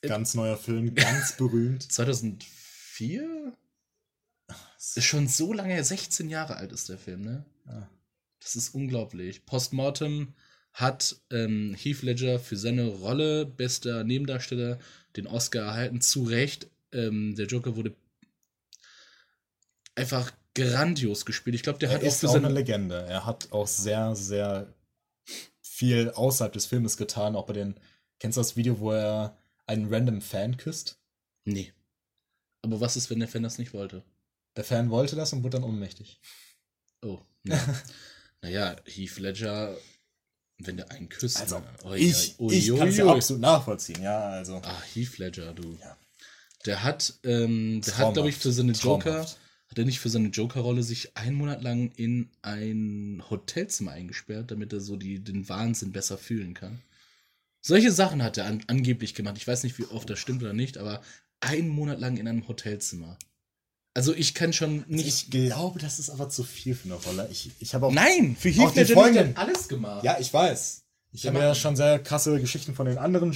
Ganz neuer Film, ganz berühmt. 2004? Ist schon so lange her, 16 Jahre alt ist der Film, ne? Ah. Das ist unglaublich. Postmortem hat ähm, Heath Ledger für seine Rolle bester Nebendarsteller den Oscar erhalten. Zu Recht. Ähm, der Joker wurde einfach grandios gespielt. Ich glaube, der Er hat auch ist auch eine. Legende. Er hat auch sehr, sehr viel außerhalb des Filmes getan. Auch bei den. Kennst du das Video, wo er einen random Fan küsst? Nee. Aber was ist, wenn der Fan das nicht wollte? Der Fan wollte das und wurde dann ohnmächtig. Oh. Ja. naja, Heath Ledger, wenn der einen küsst. Also? Ui, ich, ui, ich kann es ja absolut nachvollziehen, ja, also. Ah, Heath Ledger, du. Ja. Der hat, ähm, der hat, glaube ich, für seine Joker, Traumhaft. Hat er nicht für seine Joker-Rolle sich einen Monat lang in ein Hotelzimmer eingesperrt, damit er so die, den Wahnsinn besser fühlen kann. Solche Sachen hat er an, angeblich gemacht. Ich weiß nicht, wie oft das stimmt oder nicht, aber einen Monat lang in einem Hotelzimmer. Also ich kann schon nicht. Ich glaube, das ist aber zu viel für eine Rolle. Ich, ich habe auch. Nein, für Heath Ledger Freundin. hat alles gemacht. Ja, ich weiß. Ich habe ja schon sehr krasse Geschichten von den anderen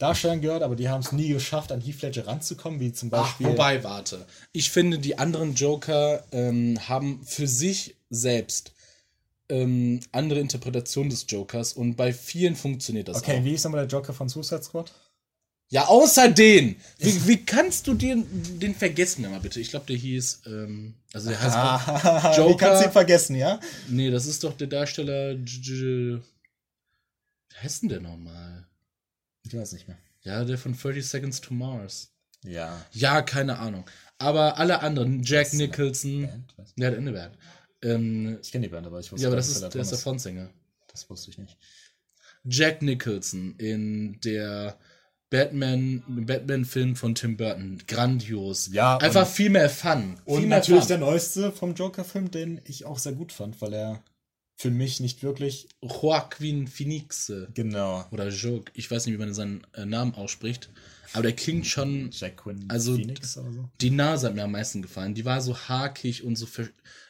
Joker-Darstellern gehört, aber die haben es nie geschafft, an Heath Ledger ranzukommen, wie zum Ach, Beispiel. wobei, warte. Ich finde, die anderen Joker ähm, haben für sich selbst ähm, andere Interpretationen des Jokers und bei vielen funktioniert das Okay, auch. wie ist nochmal der Joker von Suicide Squad? Ja, außer den. Wie, wie kannst du den, den vergessen, mal bitte? Ich glaube, der hieß, ähm, also der heißt, Ah, Joker- Wie kannst du ihn vergessen, ja? nee, das ist doch der Darsteller, J- J- wie heißt denn der nochmal? Ich weiß nicht mehr. Ja, der von 30 Seconds to Mars. Ja. Ja, keine Ahnung. Aber alle anderen, Jack eine Nicholson, Band? Nicht. der hat eine Band. Ähm, Ich kenne die Band, aber ich wusste ja, aber das nicht, ist, da der ist der Frontsänger. Das wusste ich nicht. Jack Nicholson in der Batman, Batman-Film von Tim Burton. Grandios. Ja, Einfach viel mehr Fun. Und viel mehr natürlich Fun. der neueste vom Joker-Film, den ich auch sehr gut fand, weil er für mich nicht wirklich. Joaquin Phoenix. Genau. Oder Joke. Ich weiß nicht, wie man seinen äh, Namen ausspricht. Aber der klingt schon. Jack Quinn Also- Phoenix oder so. Die Nase hat mir am meisten gefallen. Die war so hakig und so.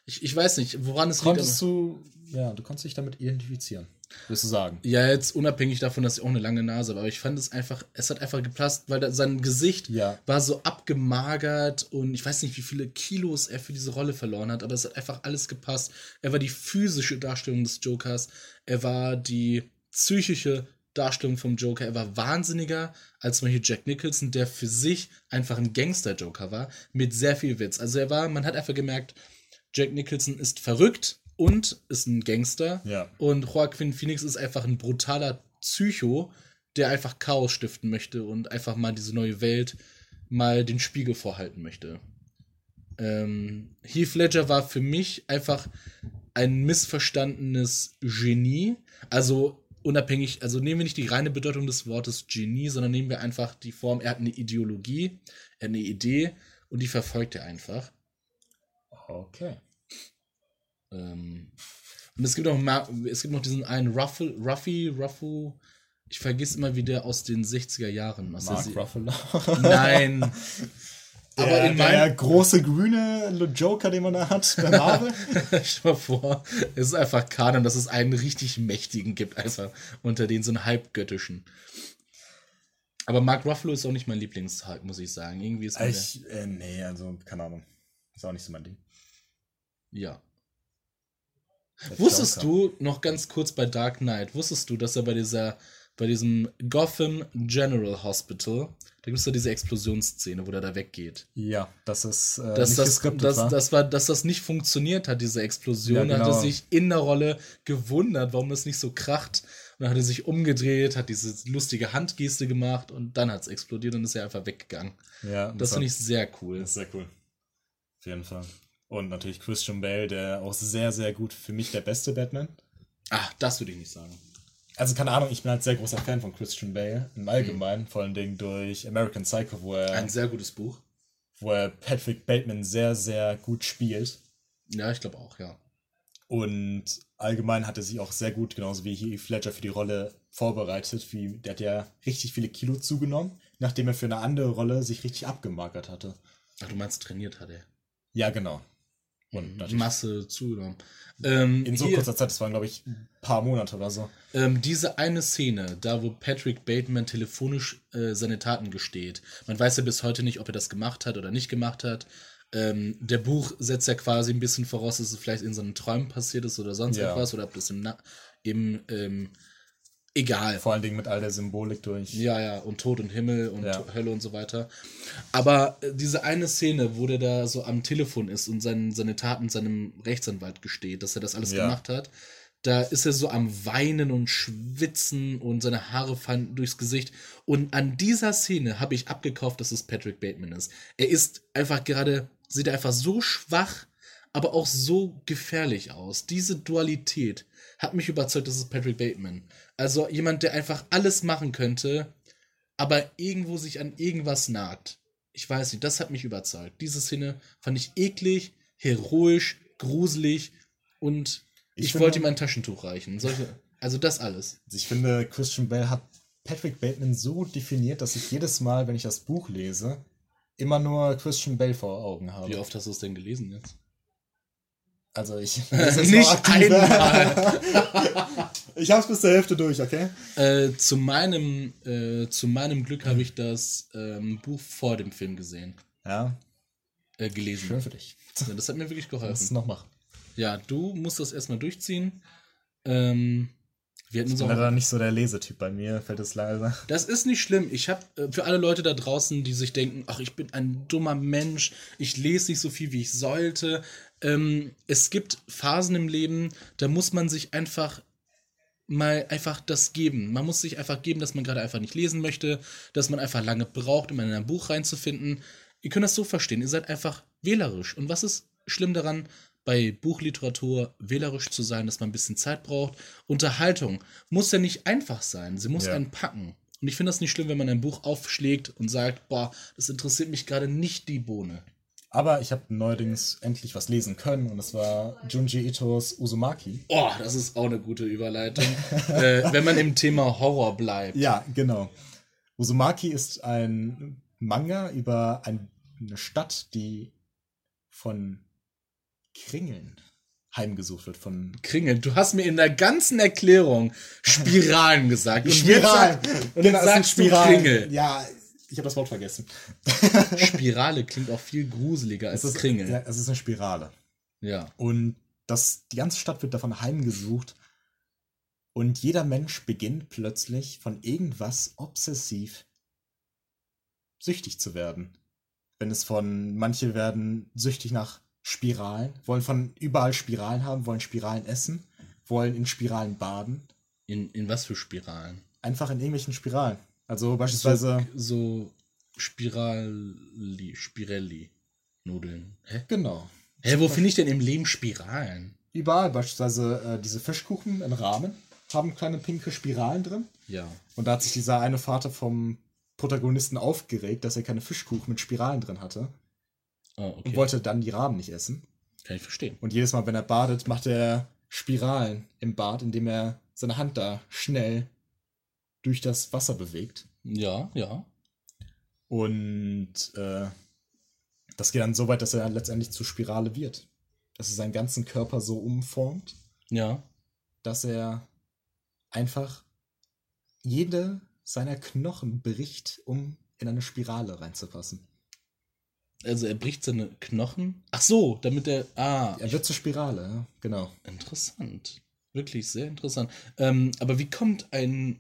Ich, ich weiß nicht, woran es liegt. Konntest du. Ja, du konntest dich damit identifizieren. Würdest du sagen? Ja, jetzt unabhängig davon, dass ich auch eine lange Nase habe, aber ich fand es einfach, es hat einfach gepasst, weil da, sein Gesicht Ja. war so abgemagert und ich weiß nicht, wie viele Kilos er für diese Rolle verloren hat, aber es hat einfach alles gepasst. Er war die physische Darstellung des Jokers, er war die psychische Darstellung vom Joker, er war wahnsinniger als zum Beispiel Jack Nicholson, der für sich einfach ein Gangster-Joker war, mit sehr viel Witz. Also er war, man hat einfach gemerkt, Jack Nicholson ist verrückt und ist ein Gangster. Ja. Und Joaquin Phoenix ist einfach ein brutaler Psycho, der einfach Chaos stiften möchte und einfach mal diese neue Welt mal den Spiegel vorhalten möchte. Ähm, Heath Ledger war für mich einfach ein missverstandenes Genie. Also unabhängig, also nehmen wir nicht die reine Bedeutung des Wortes Genie, sondern nehmen wir einfach die Form, er hat eine Ideologie, er hat eine Idee und die verfolgt er einfach. Okay. Ähm, und es gibt auch es gibt noch diesen einen Ruffle, Ruffy, Ruffu, ich vergesse immer, wie der aus den 60er Jahren. Aus Mark der Ruffalo. Nein. Der, Aber in der große grüne Joker, den man da hat, bei Marvel. Stell mal vor, es ist einfach Kanon, dass es einen richtig mächtigen gibt, einfach unter den so einen halbgöttischen. Aber Mark Ruffalo ist auch nicht mein Lieblingshulk, muss ich sagen. Irgendwie ist der- ich, äh, nee, also, keine Ahnung. Ist auch nicht so mein Ding. Ja. Wusstest Joker. du, noch ganz kurz bei Dark Knight, wusstest du, dass er bei dieser, bei diesem Gotham General Hospital, da gibt es da diese Explosionsszene, wo der da weggeht. Ja, das ist äh, Dass nicht das, geskriptet das, war. das war, dass das nicht funktioniert hat, diese Explosion. Ja, Da hat genau. er sich in der Rolle gewundert, warum das nicht so kracht. Und dann hat er sich umgedreht, hat diese lustige Handgeste gemacht und dann hat es explodiert und ist er einfach weggegangen. ja, Das war- finde ich sehr cool. Das ist sehr cool. Auf jeden Fall. Und natürlich Christian Bale, der auch sehr, sehr gut für mich der beste Batman. Ah, das würde ich nicht sagen. Also keine Ahnung, ich bin halt sehr großer Fan von Christian Bale im Allgemeinen, vor allen Dingen durch American Psycho, wo er, Ein sehr gutes Buch. wo er Patrick Bateman sehr, sehr gut spielt. Ja, ich glaube auch, ja. Und allgemein hat er sich auch sehr gut, genauso wie Heath Ledger, für die Rolle vorbereitet. Wie, der hat ja richtig viele Kilo zugenommen, nachdem er für eine andere Rolle sich richtig abgemagert hatte. Ach, du meinst, trainiert hat er. Ja, genau. Und natürlich Masse zugenommen. Ähm, in so hier, kurzer Zeit, das waren glaube ich ein paar Monate oder so. ähm, diese eine Szene, da wo Patrick Bateman telefonisch äh, seine Taten gesteht. Man weiß ja bis heute nicht, ob er das gemacht hat oder nicht gemacht hat. Ähm, der Buch setzt ja quasi ein bisschen voraus, dass es vielleicht in seinen Träumen passiert ist oder sonst Ja. etwas oder ob das im, Na im ähm, egal. Vor allen Dingen mit all der Symbolik durch. Ja, ja, und Tod und Himmel und Ja. Hölle und so weiter. Aber äh, diese eine Szene, wo der da so am Telefon ist und sein, seine Taten seinem Rechtsanwalt gesteht, dass er das alles Ja. gemacht hat, da ist er so am Weinen und Schwitzen und seine Haare fallen durchs Gesicht. Und an dieser Szene habe ich abgekauft, dass es Patrick Bateman ist. Er ist einfach gerade, sieht einfach so schwach, aber auch so gefährlich aus. Diese Dualität hat mich überzeugt, das ist Patrick Bateman. Also jemand, der einfach alles machen könnte, aber irgendwo sich an irgendwas nagt. Ich weiß nicht, das hat mich überzeugt. Diese Szene fand ich eklig, heroisch, gruselig und Ich ich, finde- wollte ihm ein Taschentuch reichen. Solche, also das alles. Ich finde, Christian Bale hat Patrick Bateman so definiert, dass ich jedes Mal, wenn ich das Buch lese, immer nur Christian Bale vor Augen habe. Wie oft hast du es denn gelesen jetzt? Also ich Nicht einmal. ich hab's bis zur Hälfte durch, okay? Äh, zu, meinem, äh, zu meinem Glück habe ich das ähm, Buch vor dem Film gesehen, Ja, äh, gelesen. schön für dich. Ja, das hat mir wirklich geholfen. noch machen? Ja, du musst das erstmal durchziehen. Ähm, wir hatten Ich bin leider nicht so der Lesetyp. Bei mir fällt es leider. Das ist nicht schlimm. Ich habe äh, für alle Leute da draußen, die sich denken, ach, ich bin ein dummer Mensch, ich lese nicht so viel, wie ich sollte. Ähm, es gibt Phasen im Leben, da muss man sich einfach mal einfach das geben. Man muss sich einfach geben, dass man gerade einfach nicht lesen möchte, dass man einfach lange braucht, um in ein Buch reinzufinden. Ihr könnt das so verstehen, ihr seid einfach wählerisch. Und was ist schlimm daran, bei Buchliteratur wählerisch zu sein, dass man ein bisschen Zeit braucht? Unterhaltung muss ja nicht einfach sein, sie muss Ja. einen packen. Und ich finde das nicht schlimm, wenn man ein Buch aufschlägt und sagt, boah, das interessiert mich gerade nicht die Bohne. Aber ich habe neuerdings endlich was lesen können und das war Junji Itos Uzumaki. Oh, das ist auch eine gute Überleitung. äh, wenn man im Thema Horror bleibt. Ja, genau. Uzumaki ist ein Manga über ein, eine Stadt, die von Kringeln heimgesucht wird von. Kringel. Du hast mir in der ganzen Erklärung Spiralen gesagt. Und Spiralen. Jetzt, sag- und Genau, jetzt es sagst sind du Kringel. Ja, ich habe das Wort vergessen. Spirale klingt auch viel gruseliger als Es ist, Kringel. Ja, es ist eine Spirale. Ja. Und das, die ganze Stadt wird davon heimgesucht. Und jeder Mensch beginnt plötzlich von irgendwas obsessiv süchtig zu werden. Wenn es von, manche werden süchtig nach Spiralen, wollen von überall Spiralen haben, wollen Spiralen essen, wollen in Spiralen baden. In, in was für Spiralen? Einfach in irgendwelchen Spiralen. Also beispielsweise, So, so Spirali, Spirelli. Nudeln. Hä? genau. Hä, wo finde ich denn im Leben Spiralen? Überall, beispielsweise äh, diese Fischkuchen in Rahmen haben kleine pinke Spiralen drin. Ja. Und da hat sich dieser eine Vater vom Protagonisten aufgeregt, dass er keine Fischkuchen mit Spiralen drin hatte Oh, okay. und wollte dann die Rahmen nicht essen. Kann ich verstehen. Und jedes Mal, wenn er badet, macht er Spiralen im Bad, indem er seine Hand da schnell durch das Wasser bewegt. Ja, ja. Und äh, das geht dann so weit, dass er letztendlich zur Spirale wird. Dass er seinen ganzen Körper so umformt, Ja. dass er einfach jede seiner Knochen bricht, um in eine Spirale reinzupassen. Also er bricht seine Knochen. Ach so, damit er. Ah, Er wird zur Spirale, ja, genau. interessant. Wirklich sehr interessant. Ähm, aber wie kommt ein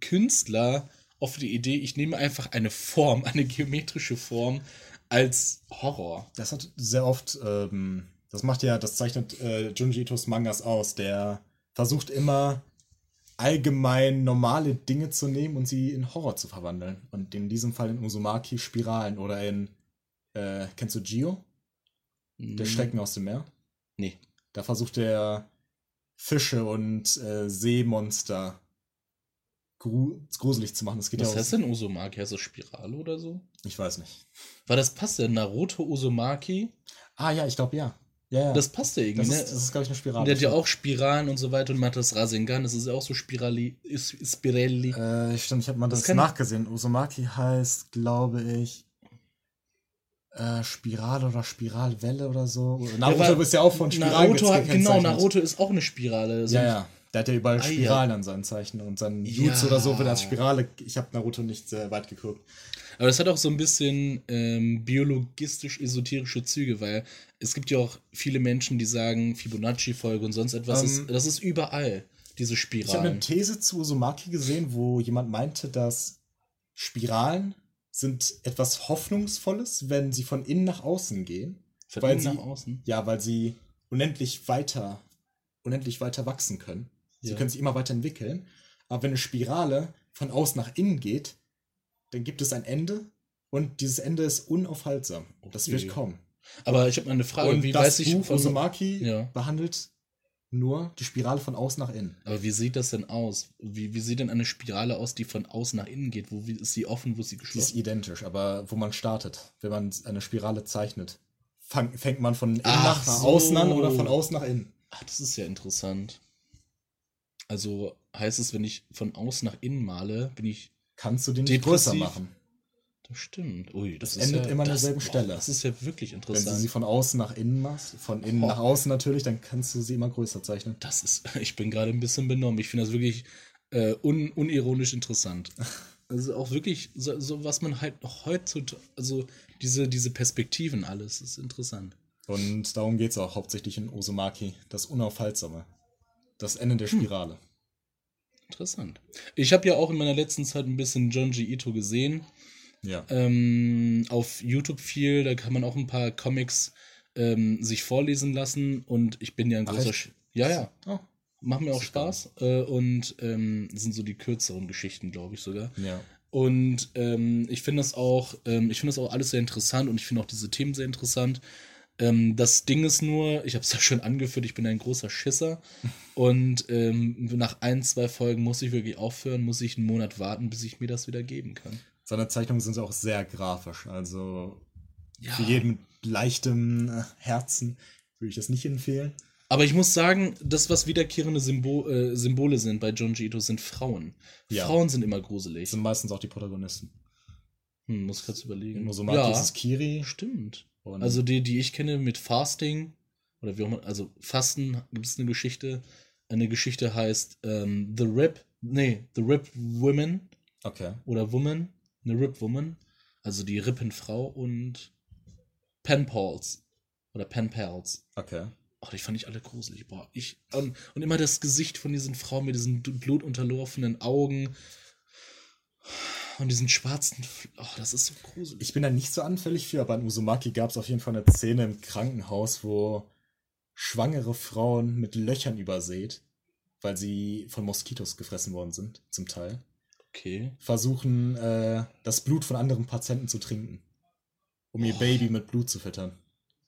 Künstler auf die Idee, ich nehme einfach eine Form, eine geometrische Form als Horror? Das hat sehr oft, ähm, das macht ja, das zeichnet äh, Junji Itos Mangas aus. Der versucht immer allgemein normale Dinge zu nehmen und sie in Horror zu verwandeln. Und in diesem Fall in Uzumaki Spiralen oder in, äh, kennst du Gio? Der Hm, Schrecken aus dem Meer? Nee. Da versucht er Fische und äh, Seemonster gruselig zu machen. Das geht Was ja heißt denn Uzumaki? Heißt das Spirale oder so? Ich weiß nicht. Weil das passt ja. Naruto Uzumaki. Ah ja, ich glaube ja. Ja, ja. Das passt ja irgendwie. das ne? ist, das ist glaube ich, eine Spirale. der hat ja auch Spiralen und so weiter und macht das Rasengan. Das ist ja auch so Spirali, Spirelli. Äh, stimmt, ich habe mal Das das, nachgesehen. Uzumaki heißt, glaube ich, äh, Spirale oder Spiralwelle oder so. Naruto weil ist ja auch von Spiralen Naruto hat, genau. Naruto ist auch eine Spirale. So Ja, ja. Der hat ja überall Ah, ja. Spiralen an seinen Zeichen und sein Jutsu Ja. oder so wird als Spirale. Ich habe Naruto nicht sehr weit geguckt. Aber das hat auch so ein bisschen ähm, biologistisch-esoterische Züge, weil es gibt ja auch viele Menschen, die sagen, Fibonacci-Folge und sonst etwas. Ähm, ist, das ist überall, diese Ich habe eine. These zu Uzumaki gesehen, wo jemand meinte, dass Spiralen sind etwas Hoffnungsvolles, wenn sie von innen nach außen gehen. Von weil innen sie- nach außen. Ja, weil sie unendlich weiter, unendlich weiter wachsen können. Sie Ja. können sich immer weiter entwickeln. Aber wenn eine Spirale von außen nach innen geht, dann gibt es ein Ende und dieses Ende ist unaufhaltsam. Das wird Okay. kommen. Aber ich habe mal eine Frage, und wie das weiß ich Buch von, Uzumaki Ja. behandelt nur die Spirale von außen nach innen. Aber wie sieht das denn aus? Wie, wie sieht denn eine Spirale aus, die von außen nach innen geht? Wo ist sie offen, wo ist sie Die ist geschlossen? identisch, aber wo man startet, wenn man eine Spirale zeichnet, fang, fängt man von innen Ach nach, nach so. außen an oder von außen nach innen. Ach, das ist ja interessant. Also heißt es, wenn ich von außen nach innen male, bin ich. Kannst du den nicht größer machen. Das stimmt. Ui, das ist endet ja, immer an das, derselben Stelle. Das ist ja wirklich Wenn du interessant. sie von außen nach innen machst, von innen Boah. nach außen natürlich, dann kannst du sie immer größer zeichnen. Das ist, ich bin gerade ein bisschen benommen. Ich finde das wirklich äh, un, unironisch interessant. Also auch wirklich, so, so was man halt noch heutzutage, also diese, diese Perspektiven alles, ist interessant. Und darum geht es auch hauptsächlich in Osumaki, das Unaufhaltsame. Das Ende der Hm. Spirale. Interessant. Ich habe ja auch in meiner letzten Zeit ein bisschen Junji Ito gesehen. Ja. ähm, auf YouTube viel, da kann man auch ein paar Comics ähm, sich vorlesen lassen und ich bin ja ein Ach, großer. Sch ja, ja, Oh, macht mir auch. Spaß äh, und ähm, sind so die kürzeren Geschichten, glaube ich sogar. ja. Und ähm, ich finde das auch, ähm, ich finde das auch alles sehr interessant und ich finde auch diese Themen sehr interessant. Ähm, das Ding ist nur, ich habe es ja schon angeführt, ich bin ein großer Schisser und ähm, nach ein, zwei Folgen muss ich wirklich aufhören, muss ich einen Monat warten, bis ich mir das wieder geben kann. Seine Zeichnungen sind auch sehr grafisch. Also Ja. für jeden mit leichtem äh, Herzen würde ich das nicht empfehlen. Aber ich muss sagen, das, was wiederkehrende Symbol, äh, Symbole sind bei Junji Ito, sind Frauen. Ja. Frauen sind immer gruselig. Das sind meistens auch die Protagonisten. Hm, muss kurz überlegen. In Osumaki ist es Kiri. stimmt. Und Also die, die ich kenne mit Fasting, oder wie auch immer, also Fasten gibt es eine Geschichte. Eine Geschichte heißt ähm, The Rip, nee, The Rip Women Okay. oder Woman, eine Rip Woman, also die Rippenfrau und Pen Pals oder Pen Pals. Okay. Oh, die fand ich alle gruselig. Boah, ich. Und, und immer das Gesicht von diesen Frauen mit diesen blutunterlaufenen Augen und diesen schwarzen. F- Oh, das ist so gruselig. Ich bin da nicht so anfällig für, aber in Uzumaki gab es auf jeden Fall eine Szene im Krankenhaus, wo schwangere Frauen mit Löchern übersät, weil sie von Moskitos gefressen worden sind, zum Teil, Okay. versuchen, äh, das Blut von anderen Patienten zu trinken, um ihr Oh. Baby mit Blut zu füttern.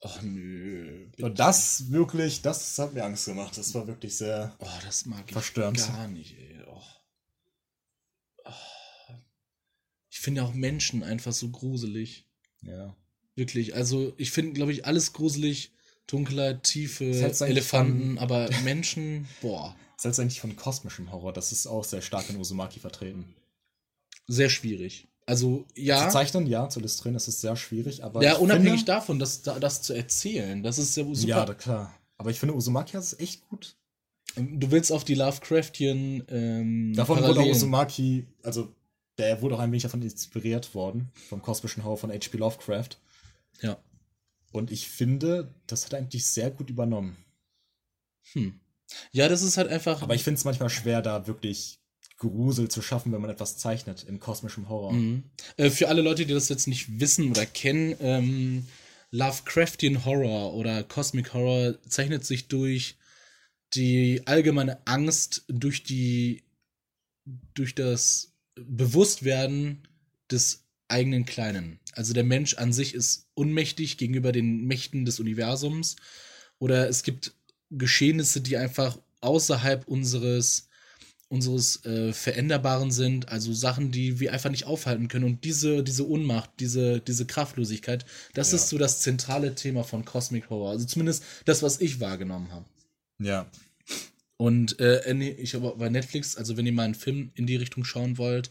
Ach nö. bitte. Und das wirklich, das hat mir Angst gemacht. Das war wirklich sehr. Oh, das mag ich Verstörend. gar nicht, ey. Oh. Oh. Ich finde auch Menschen einfach so gruselig. Ja. Wirklich. Also, ich finde, glaube ich, alles gruselig. Dunkelheit, Tiefe, hältst du eigentlich Elefanten, aber Menschen, boah, Das ist eigentlich von kosmischem Horror. Das ist auch sehr stark in Uzumaki vertreten. sehr schwierig. Also, ja. Zu zeichnen, ja, zu illustrieren, das ist sehr schwierig, aber. Ja, ich unabhängig finde, davon, das, da- das zu erzählen, das ist ja super. Ja, da, klar. Aber ich finde, Uzumaki hat es echt gut. du willst auf die Lovecraftian ähm, Davon wurde auch Parallelen- Uzumaki, also der wurde auch ein wenig davon inspiriert worden, vom kosmischen Horror von H.P. Lovecraft. Ja. Und ich finde, das hat er eigentlich sehr gut übernommen. Hm. Ja, das ist halt einfach. Aber ich finde es manchmal schwer, da wirklich Grusel zu schaffen, wenn man etwas zeichnet im kosmischen Horror. Mhm. Äh, für alle Leute, die das jetzt nicht wissen oder kennen, ähm, Lovecraftian Horror oder Cosmic Horror zeichnet sich durch die allgemeine Angst, durch die, durch das Bewusstwerden des eigenen Kleinen. Also der Mensch an sich ist unmächtig gegenüber den Mächten des Universums oder es gibt Geschehnisse, die einfach außerhalb unseres unseres äh, Veränderbaren sind, also Sachen, die wir einfach nicht aufhalten können. Und diese, diese Unmacht, diese, diese Kraftlosigkeit, das Ja. ist so das zentrale Thema von Cosmic Horror. Also zumindest das, was ich wahrgenommen habe. Ja. Und äh, nee, ich habe bei Netflix, also wenn ihr mal einen Film in die Richtung schauen wollt,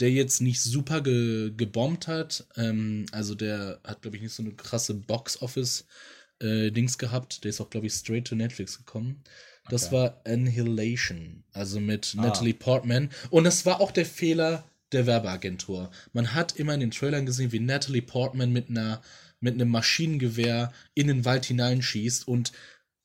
der jetzt nicht super ge gebombt hat, ähm, also der hat, glaube ich, nicht so eine krasse Box-Office-Dings gehabt, der ist auch, glaube ich, straight to Netflix gekommen. Das Okay. war Annihilation, also mit Ah. Natalie Portman. Und das war auch der Fehler der Werbeagentur. Man hat immer in den Trailern gesehen, wie Natalie Portman mit einer mit einem Maschinengewehr in den Wald hineinschießt und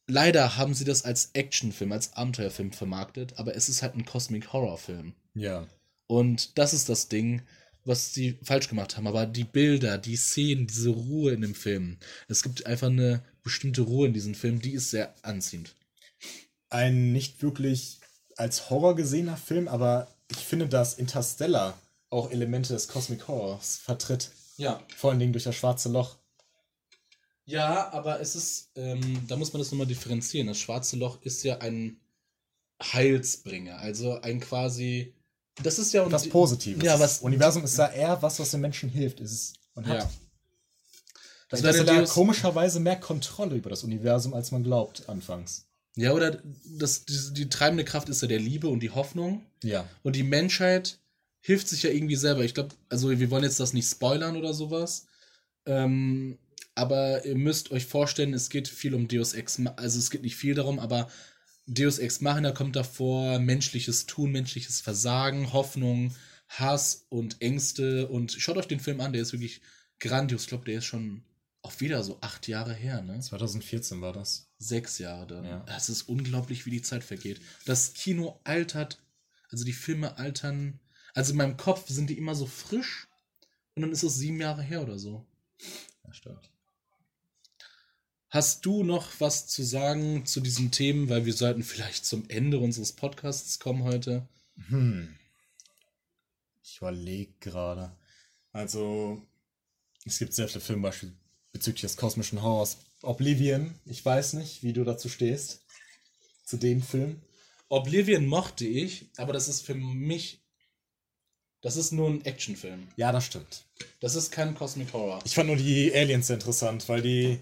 leider haben sie das als Actionfilm, als Abenteuerfilm vermarktet, aber es ist halt ein Cosmic Horror Film. Ja. Und das ist das Ding, was sie falsch gemacht haben. Aber die Bilder, die Szenen, diese Ruhe in dem Film, es gibt einfach eine bestimmte Ruhe in diesem Film, die ist sehr anziehend. Ein nicht wirklich als Horror gesehener Film, aber ich finde, dass Interstellar auch Elemente des Cosmic Horrors vertritt. Ja. Vor allen Dingen durch das schwarze Loch. Ja, aber es ist, ähm, da muss man das nochmal differenzieren. Das schwarze Loch ist ja ein Heilsbringer, also ein quasi. Das ist ja Was Positives. Ja, was. Das Universum ist da eher was, was den Menschen hilft. Es ist, man hat Ja. Das wäre Deus- komischerweise mehr Kontrolle über das Universum, als man glaubt, anfangs. Ja, oder das, die, die treibende Kraft ist ja der Liebe und die Hoffnung. Ja. Und die Menschheit hilft sich ja irgendwie selber. Ich glaube, also wir wollen jetzt das nicht spoilern oder sowas. Ähm, aber ihr müsst euch vorstellen, es geht viel um Deus Ex, also es geht nicht viel darum, aber Deus Ex Machina kommt davor, menschliches Tun, menschliches Versagen, Hoffnung, Hass und Ängste. Und schaut euch den Film an, der ist wirklich grandios. Ich glaube, der ist schon auch wieder so acht Jahre her, ne? 2014 war das. Sechs Jahre dann. Ja. Es ist unglaublich, wie die Zeit vergeht. Das Kino altert, also die Filme altern, also in meinem Kopf sind die immer so frisch und dann ist es sieben Jahre her oder so. Ja, stimmt. Hast du noch was zu sagen zu diesen Themen, weil wir sollten vielleicht zum Ende unseres Podcasts kommen heute? Hm. Ich überlege gerade. Also, es gibt sehr viele Filmbeispiele bezüglich des kosmischen Horrors. Oblivion, ich weiß nicht, wie du dazu stehst. Zu dem Film. Oblivion mochte ich, aber das ist für mich, das ist nur ein Actionfilm. Ja, das stimmt. Das ist kein Cosmic Horror. Ich fand nur die Aliens interessant, weil die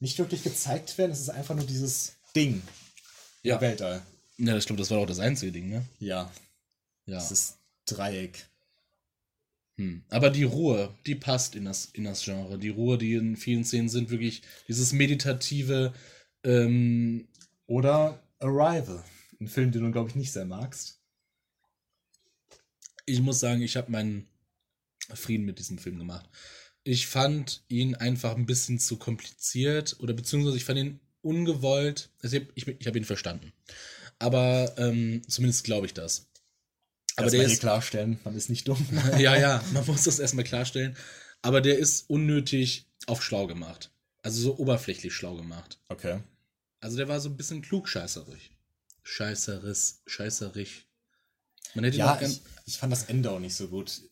nicht wirklich gezeigt werden. Es ist einfach nur dieses Ding Ja, im Weltall. ja ich glaube, das war auch das einzige Ding, ne? Ja, Ja. es ist Dreieck. Hm. Aber die Ruhe, die passt in das, in das Genre. Die Ruhe, die in vielen Szenen sind, wirklich dieses meditative. Ähm, Oder Arrival. Ein Film, den du, glaube ich, nicht sehr magst. ich muss sagen, ich habe meinen Frieden mit diesem Film gemacht. Ich fand ihn einfach ein bisschen zu kompliziert oder beziehungsweise ich fand ihn ungewollt. Also ich habe ich, ich hab ihn verstanden. Aber ähm, zumindest glaube ich das. Aber Erstmal der ist, klarstellen, man ist nicht dumm. ja, ja, man muss das erstmal klarstellen. Aber der ist unnötig auf schlau gemacht. Also so oberflächlich schlau gemacht. Okay. Also der war so ein bisschen klugscheißerig. Scheißeris, scheißerig. Man hätte Ja, ich, ich fand das Ende auch nicht so gut.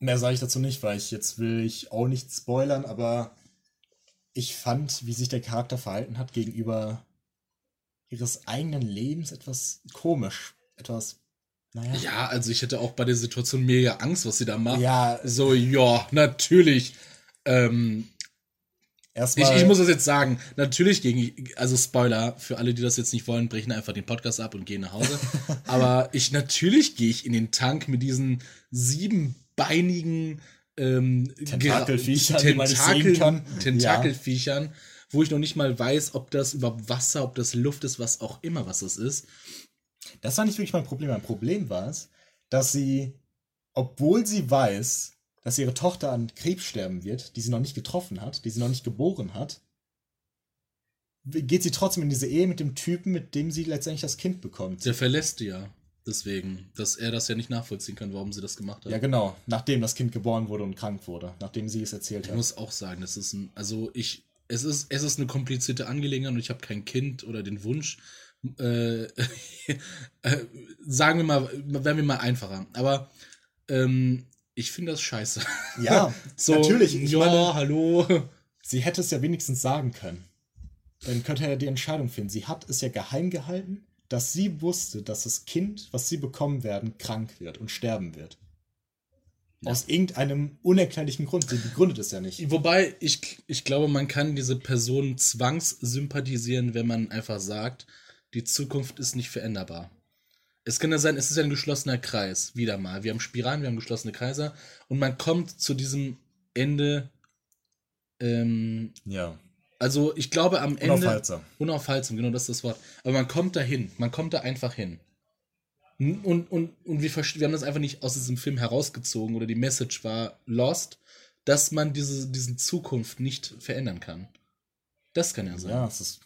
Mehr sage ich dazu nicht, weil ich jetzt will ich auch nicht spoilern, aber ich fand, wie sich der Charakter verhalten hat gegenüber ihres eigenen Lebens etwas komisch. Etwas, naja. Ja, also ich hätte auch bei der Situation mega Angst, was sie da macht. Ja, So, ja, natürlich. Ähm, ich, erstmal. ich muss das jetzt sagen. Natürlich gegen, also Spoiler, für alle, die das jetzt nicht wollen, brechen einfach den Podcast ab und gehen nach Hause. Aber ich, natürlich gehe ich in den Tank mit diesen siebenbeinigen ähm, Tentakelviechern, kann. Tentakelviechern, wo ich noch nicht mal weiß, ob das überhaupt Wasser, ob das Luft ist, was auch immer, was es ist. Das war nicht wirklich mein Problem. Mein Problem war es, dass sie, obwohl sie weiß, dass ihre Tochter an Krebs sterben wird, die sie noch nicht getroffen hat, die sie noch nicht geboren hat, geht sie trotzdem in diese Ehe mit dem Typen, mit dem sie letztendlich das Kind bekommt. Der verlässt die ja. Deswegen, dass er das ja nicht nachvollziehen kann, warum sie das gemacht hat. Ja, genau. Nachdem das Kind geboren wurde und krank wurde. Nachdem sie es erzählt Ich hat. muss auch sagen, das ist ein, also ich, es ist, es ist eine komplizierte Angelegenheit und ich habe kein Kind oder den Wunsch, äh, äh, sagen wir mal, werden wir mal einfacher. Aber ähm, ich finde das scheiße. Ja, So, natürlich. Ich ja, meine, hallo. sie hätte es ja wenigstens sagen können. Dann könnte er ja die Entscheidung finden. Sie hat es ja geheim gehalten, dass sie wusste, dass das Kind, was sie bekommen werden, krank wird und sterben wird. Ja. Aus irgendeinem unerklärlichen Grund. Sie begründet es ja nicht. Wobei, ich, ich glaube, man kann diese Person zwangssympathisieren, wenn man einfach sagt, die Zukunft ist nicht veränderbar. Es kann ja sein, es ist ein geschlossener Kreis, wieder mal. Wir haben Spiralen, wir haben geschlossene Kreise und man kommt zu diesem Ende. Ähm, Ja. Also, ich glaube, am Ende. Unaufhaltsam. Unaufhaltsam, genau das ist das Wort. Aber man kommt dahin, man kommt da einfach hin. Und, und, und wir, wir haben das einfach nicht aus diesem Film herausgezogen oder die Message war lost, dass man diese diesen Zukunft nicht verändern kann. Das kann ja sein. Ja, es ist.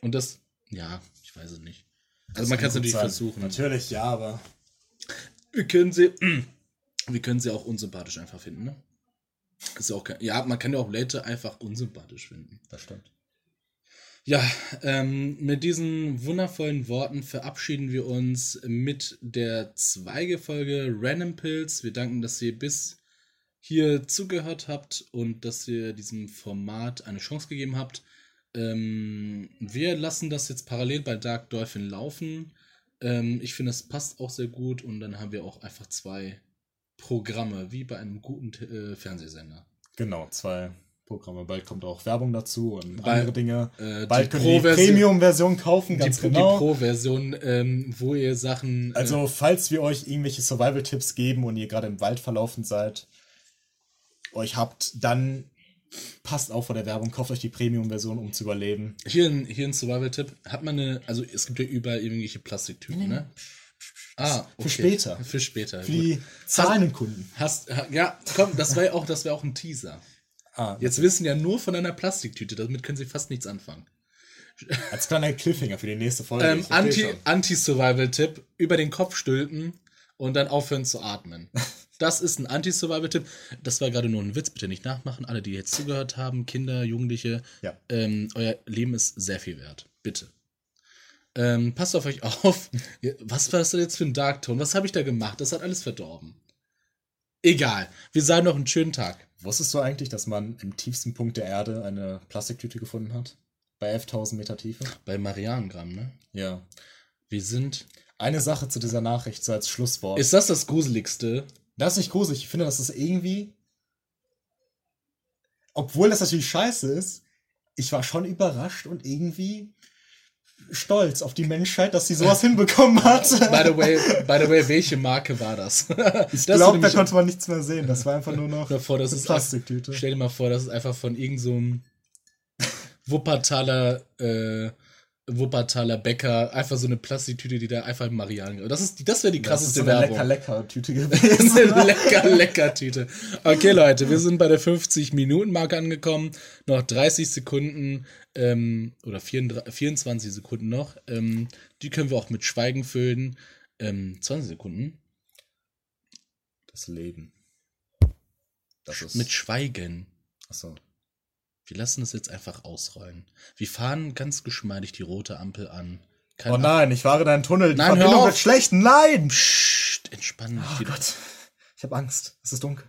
Und das, ja, ich weiß es nicht. Also man kann es natürlich sein. versuchen. Natürlich, ja, aber. Wir können sie, wir können sie auch unsympathisch einfach finden, ne? Ist ja auch kein, ja, man kann ja auch Leute einfach unsympathisch finden. Das stimmt. Ja, ähm, mit diesen wundervollen Worten verabschieden wir uns mit der Zweige-Folge Random Pills. Wir danken, dass ihr bis hier zugehört habt und dass ihr diesem Format eine Chance gegeben habt. Ähm, wir lassen das jetzt parallel bei Dark Dolphin laufen. Ähm, ich finde, es passt auch sehr gut und dann haben wir auch einfach zwei Programme, wie bei einem guten äh, Fernsehsender. Genau, zwei Programme. Bald kommt auch Werbung dazu und Bald, andere Dinge. Äh, Bald die könnt ihr die Premium-Version kaufen, die, ganz die genau. Pro-Version, ähm, wo ihr Sachen. äh, Also, falls wir euch irgendwelche Survival-Tipps geben und ihr gerade im Wald verlaufen seid, euch habt, dann passt auf vor der Werbung, kauft euch die Premium-Version, um zu überleben. hier ein, hier ein Survival-Tipp. Hat man eine. Also, es gibt ja überall irgendwelche Plastiktüten, ne? Ah, Für später. Für später. Für die zahlenden Kunden. Hast, ha, ja, komm, das wäre auch, das wäre auch ein Teaser. Ah, Jetzt wissen ja nur von einer Plastiktüte, damit können sie fast nichts anfangen. als kleiner Cliffhanger für die nächste Folge. Ähm, versteh Anti-. Anti-Survival-Tipp: über den Kopf stülpen und dann aufhören zu atmen. Das ist ein Anti-Survival-Tipp. Das war gerade nur ein Witz, bitte nicht nachmachen. Alle, die jetzt zugehört haben, Kinder, Jugendliche, Ja. ähm, euer Leben ist sehr viel wert. Bitte. Ähm, passt auf euch auf. Was war das denn jetzt für ein Darktone? Was habe ich da gemacht? Das hat alles verdorben. Egal. Wir sagen noch einen schönen Tag. Wusstest du eigentlich, dass man im tiefsten Punkt der Erde eine Plastiktüte gefunden hat? Bei 11.000 Meter Tiefe? Bei Marianengramm, ne? Ja. Wir sind. Eine Sache zu dieser Nachricht, so als Schlusswort. Ist das das Gruseligste? Das ist nicht gruselig. Ich finde, das ist irgendwie. Obwohl das natürlich scheiße ist, ich war schon überrascht und irgendwie stolz auf die Menschheit, dass sie sowas hinbekommen hat. By the way, by the way, welche Marke war das? Ich glaube, da konnte man nichts mehr sehen. Das war einfach nur noch davor, das eine ist Plastiktüte. Stell dir mal vor, das ist einfach von irgendeinem so Wuppertaler, äh, Wuppertaler Bäcker, einfach so eine Plastiktüte, die da einfach in Marianne. Das ist, das wäre die Das ist krasseste so eine Werbung. lecker, lecker Tüte Das gewesen. ist eine lecker, lecker Tüte. Okay, Leute, wir sind bei der 50-Minuten-Marke angekommen. Noch 30 Sekunden ähm, oder 34, 24 Sekunden noch. Ähm, die können wir auch mit Schweigen füllen. Ähm, 20 Sekunden. Das Leben. Das ist. Mit Schweigen. Achso. Wir lassen es jetzt einfach ausrollen. Wir fahren ganz geschmeidig die rote Ampel an. Kein Oh nein, ich fahre in einen Tunnel. Die Nein, hör Verbindung wird schlecht. Nein! Psst, entspann dich. Oh wieder. Gott. Ich habe Angst. Es ist dunkel.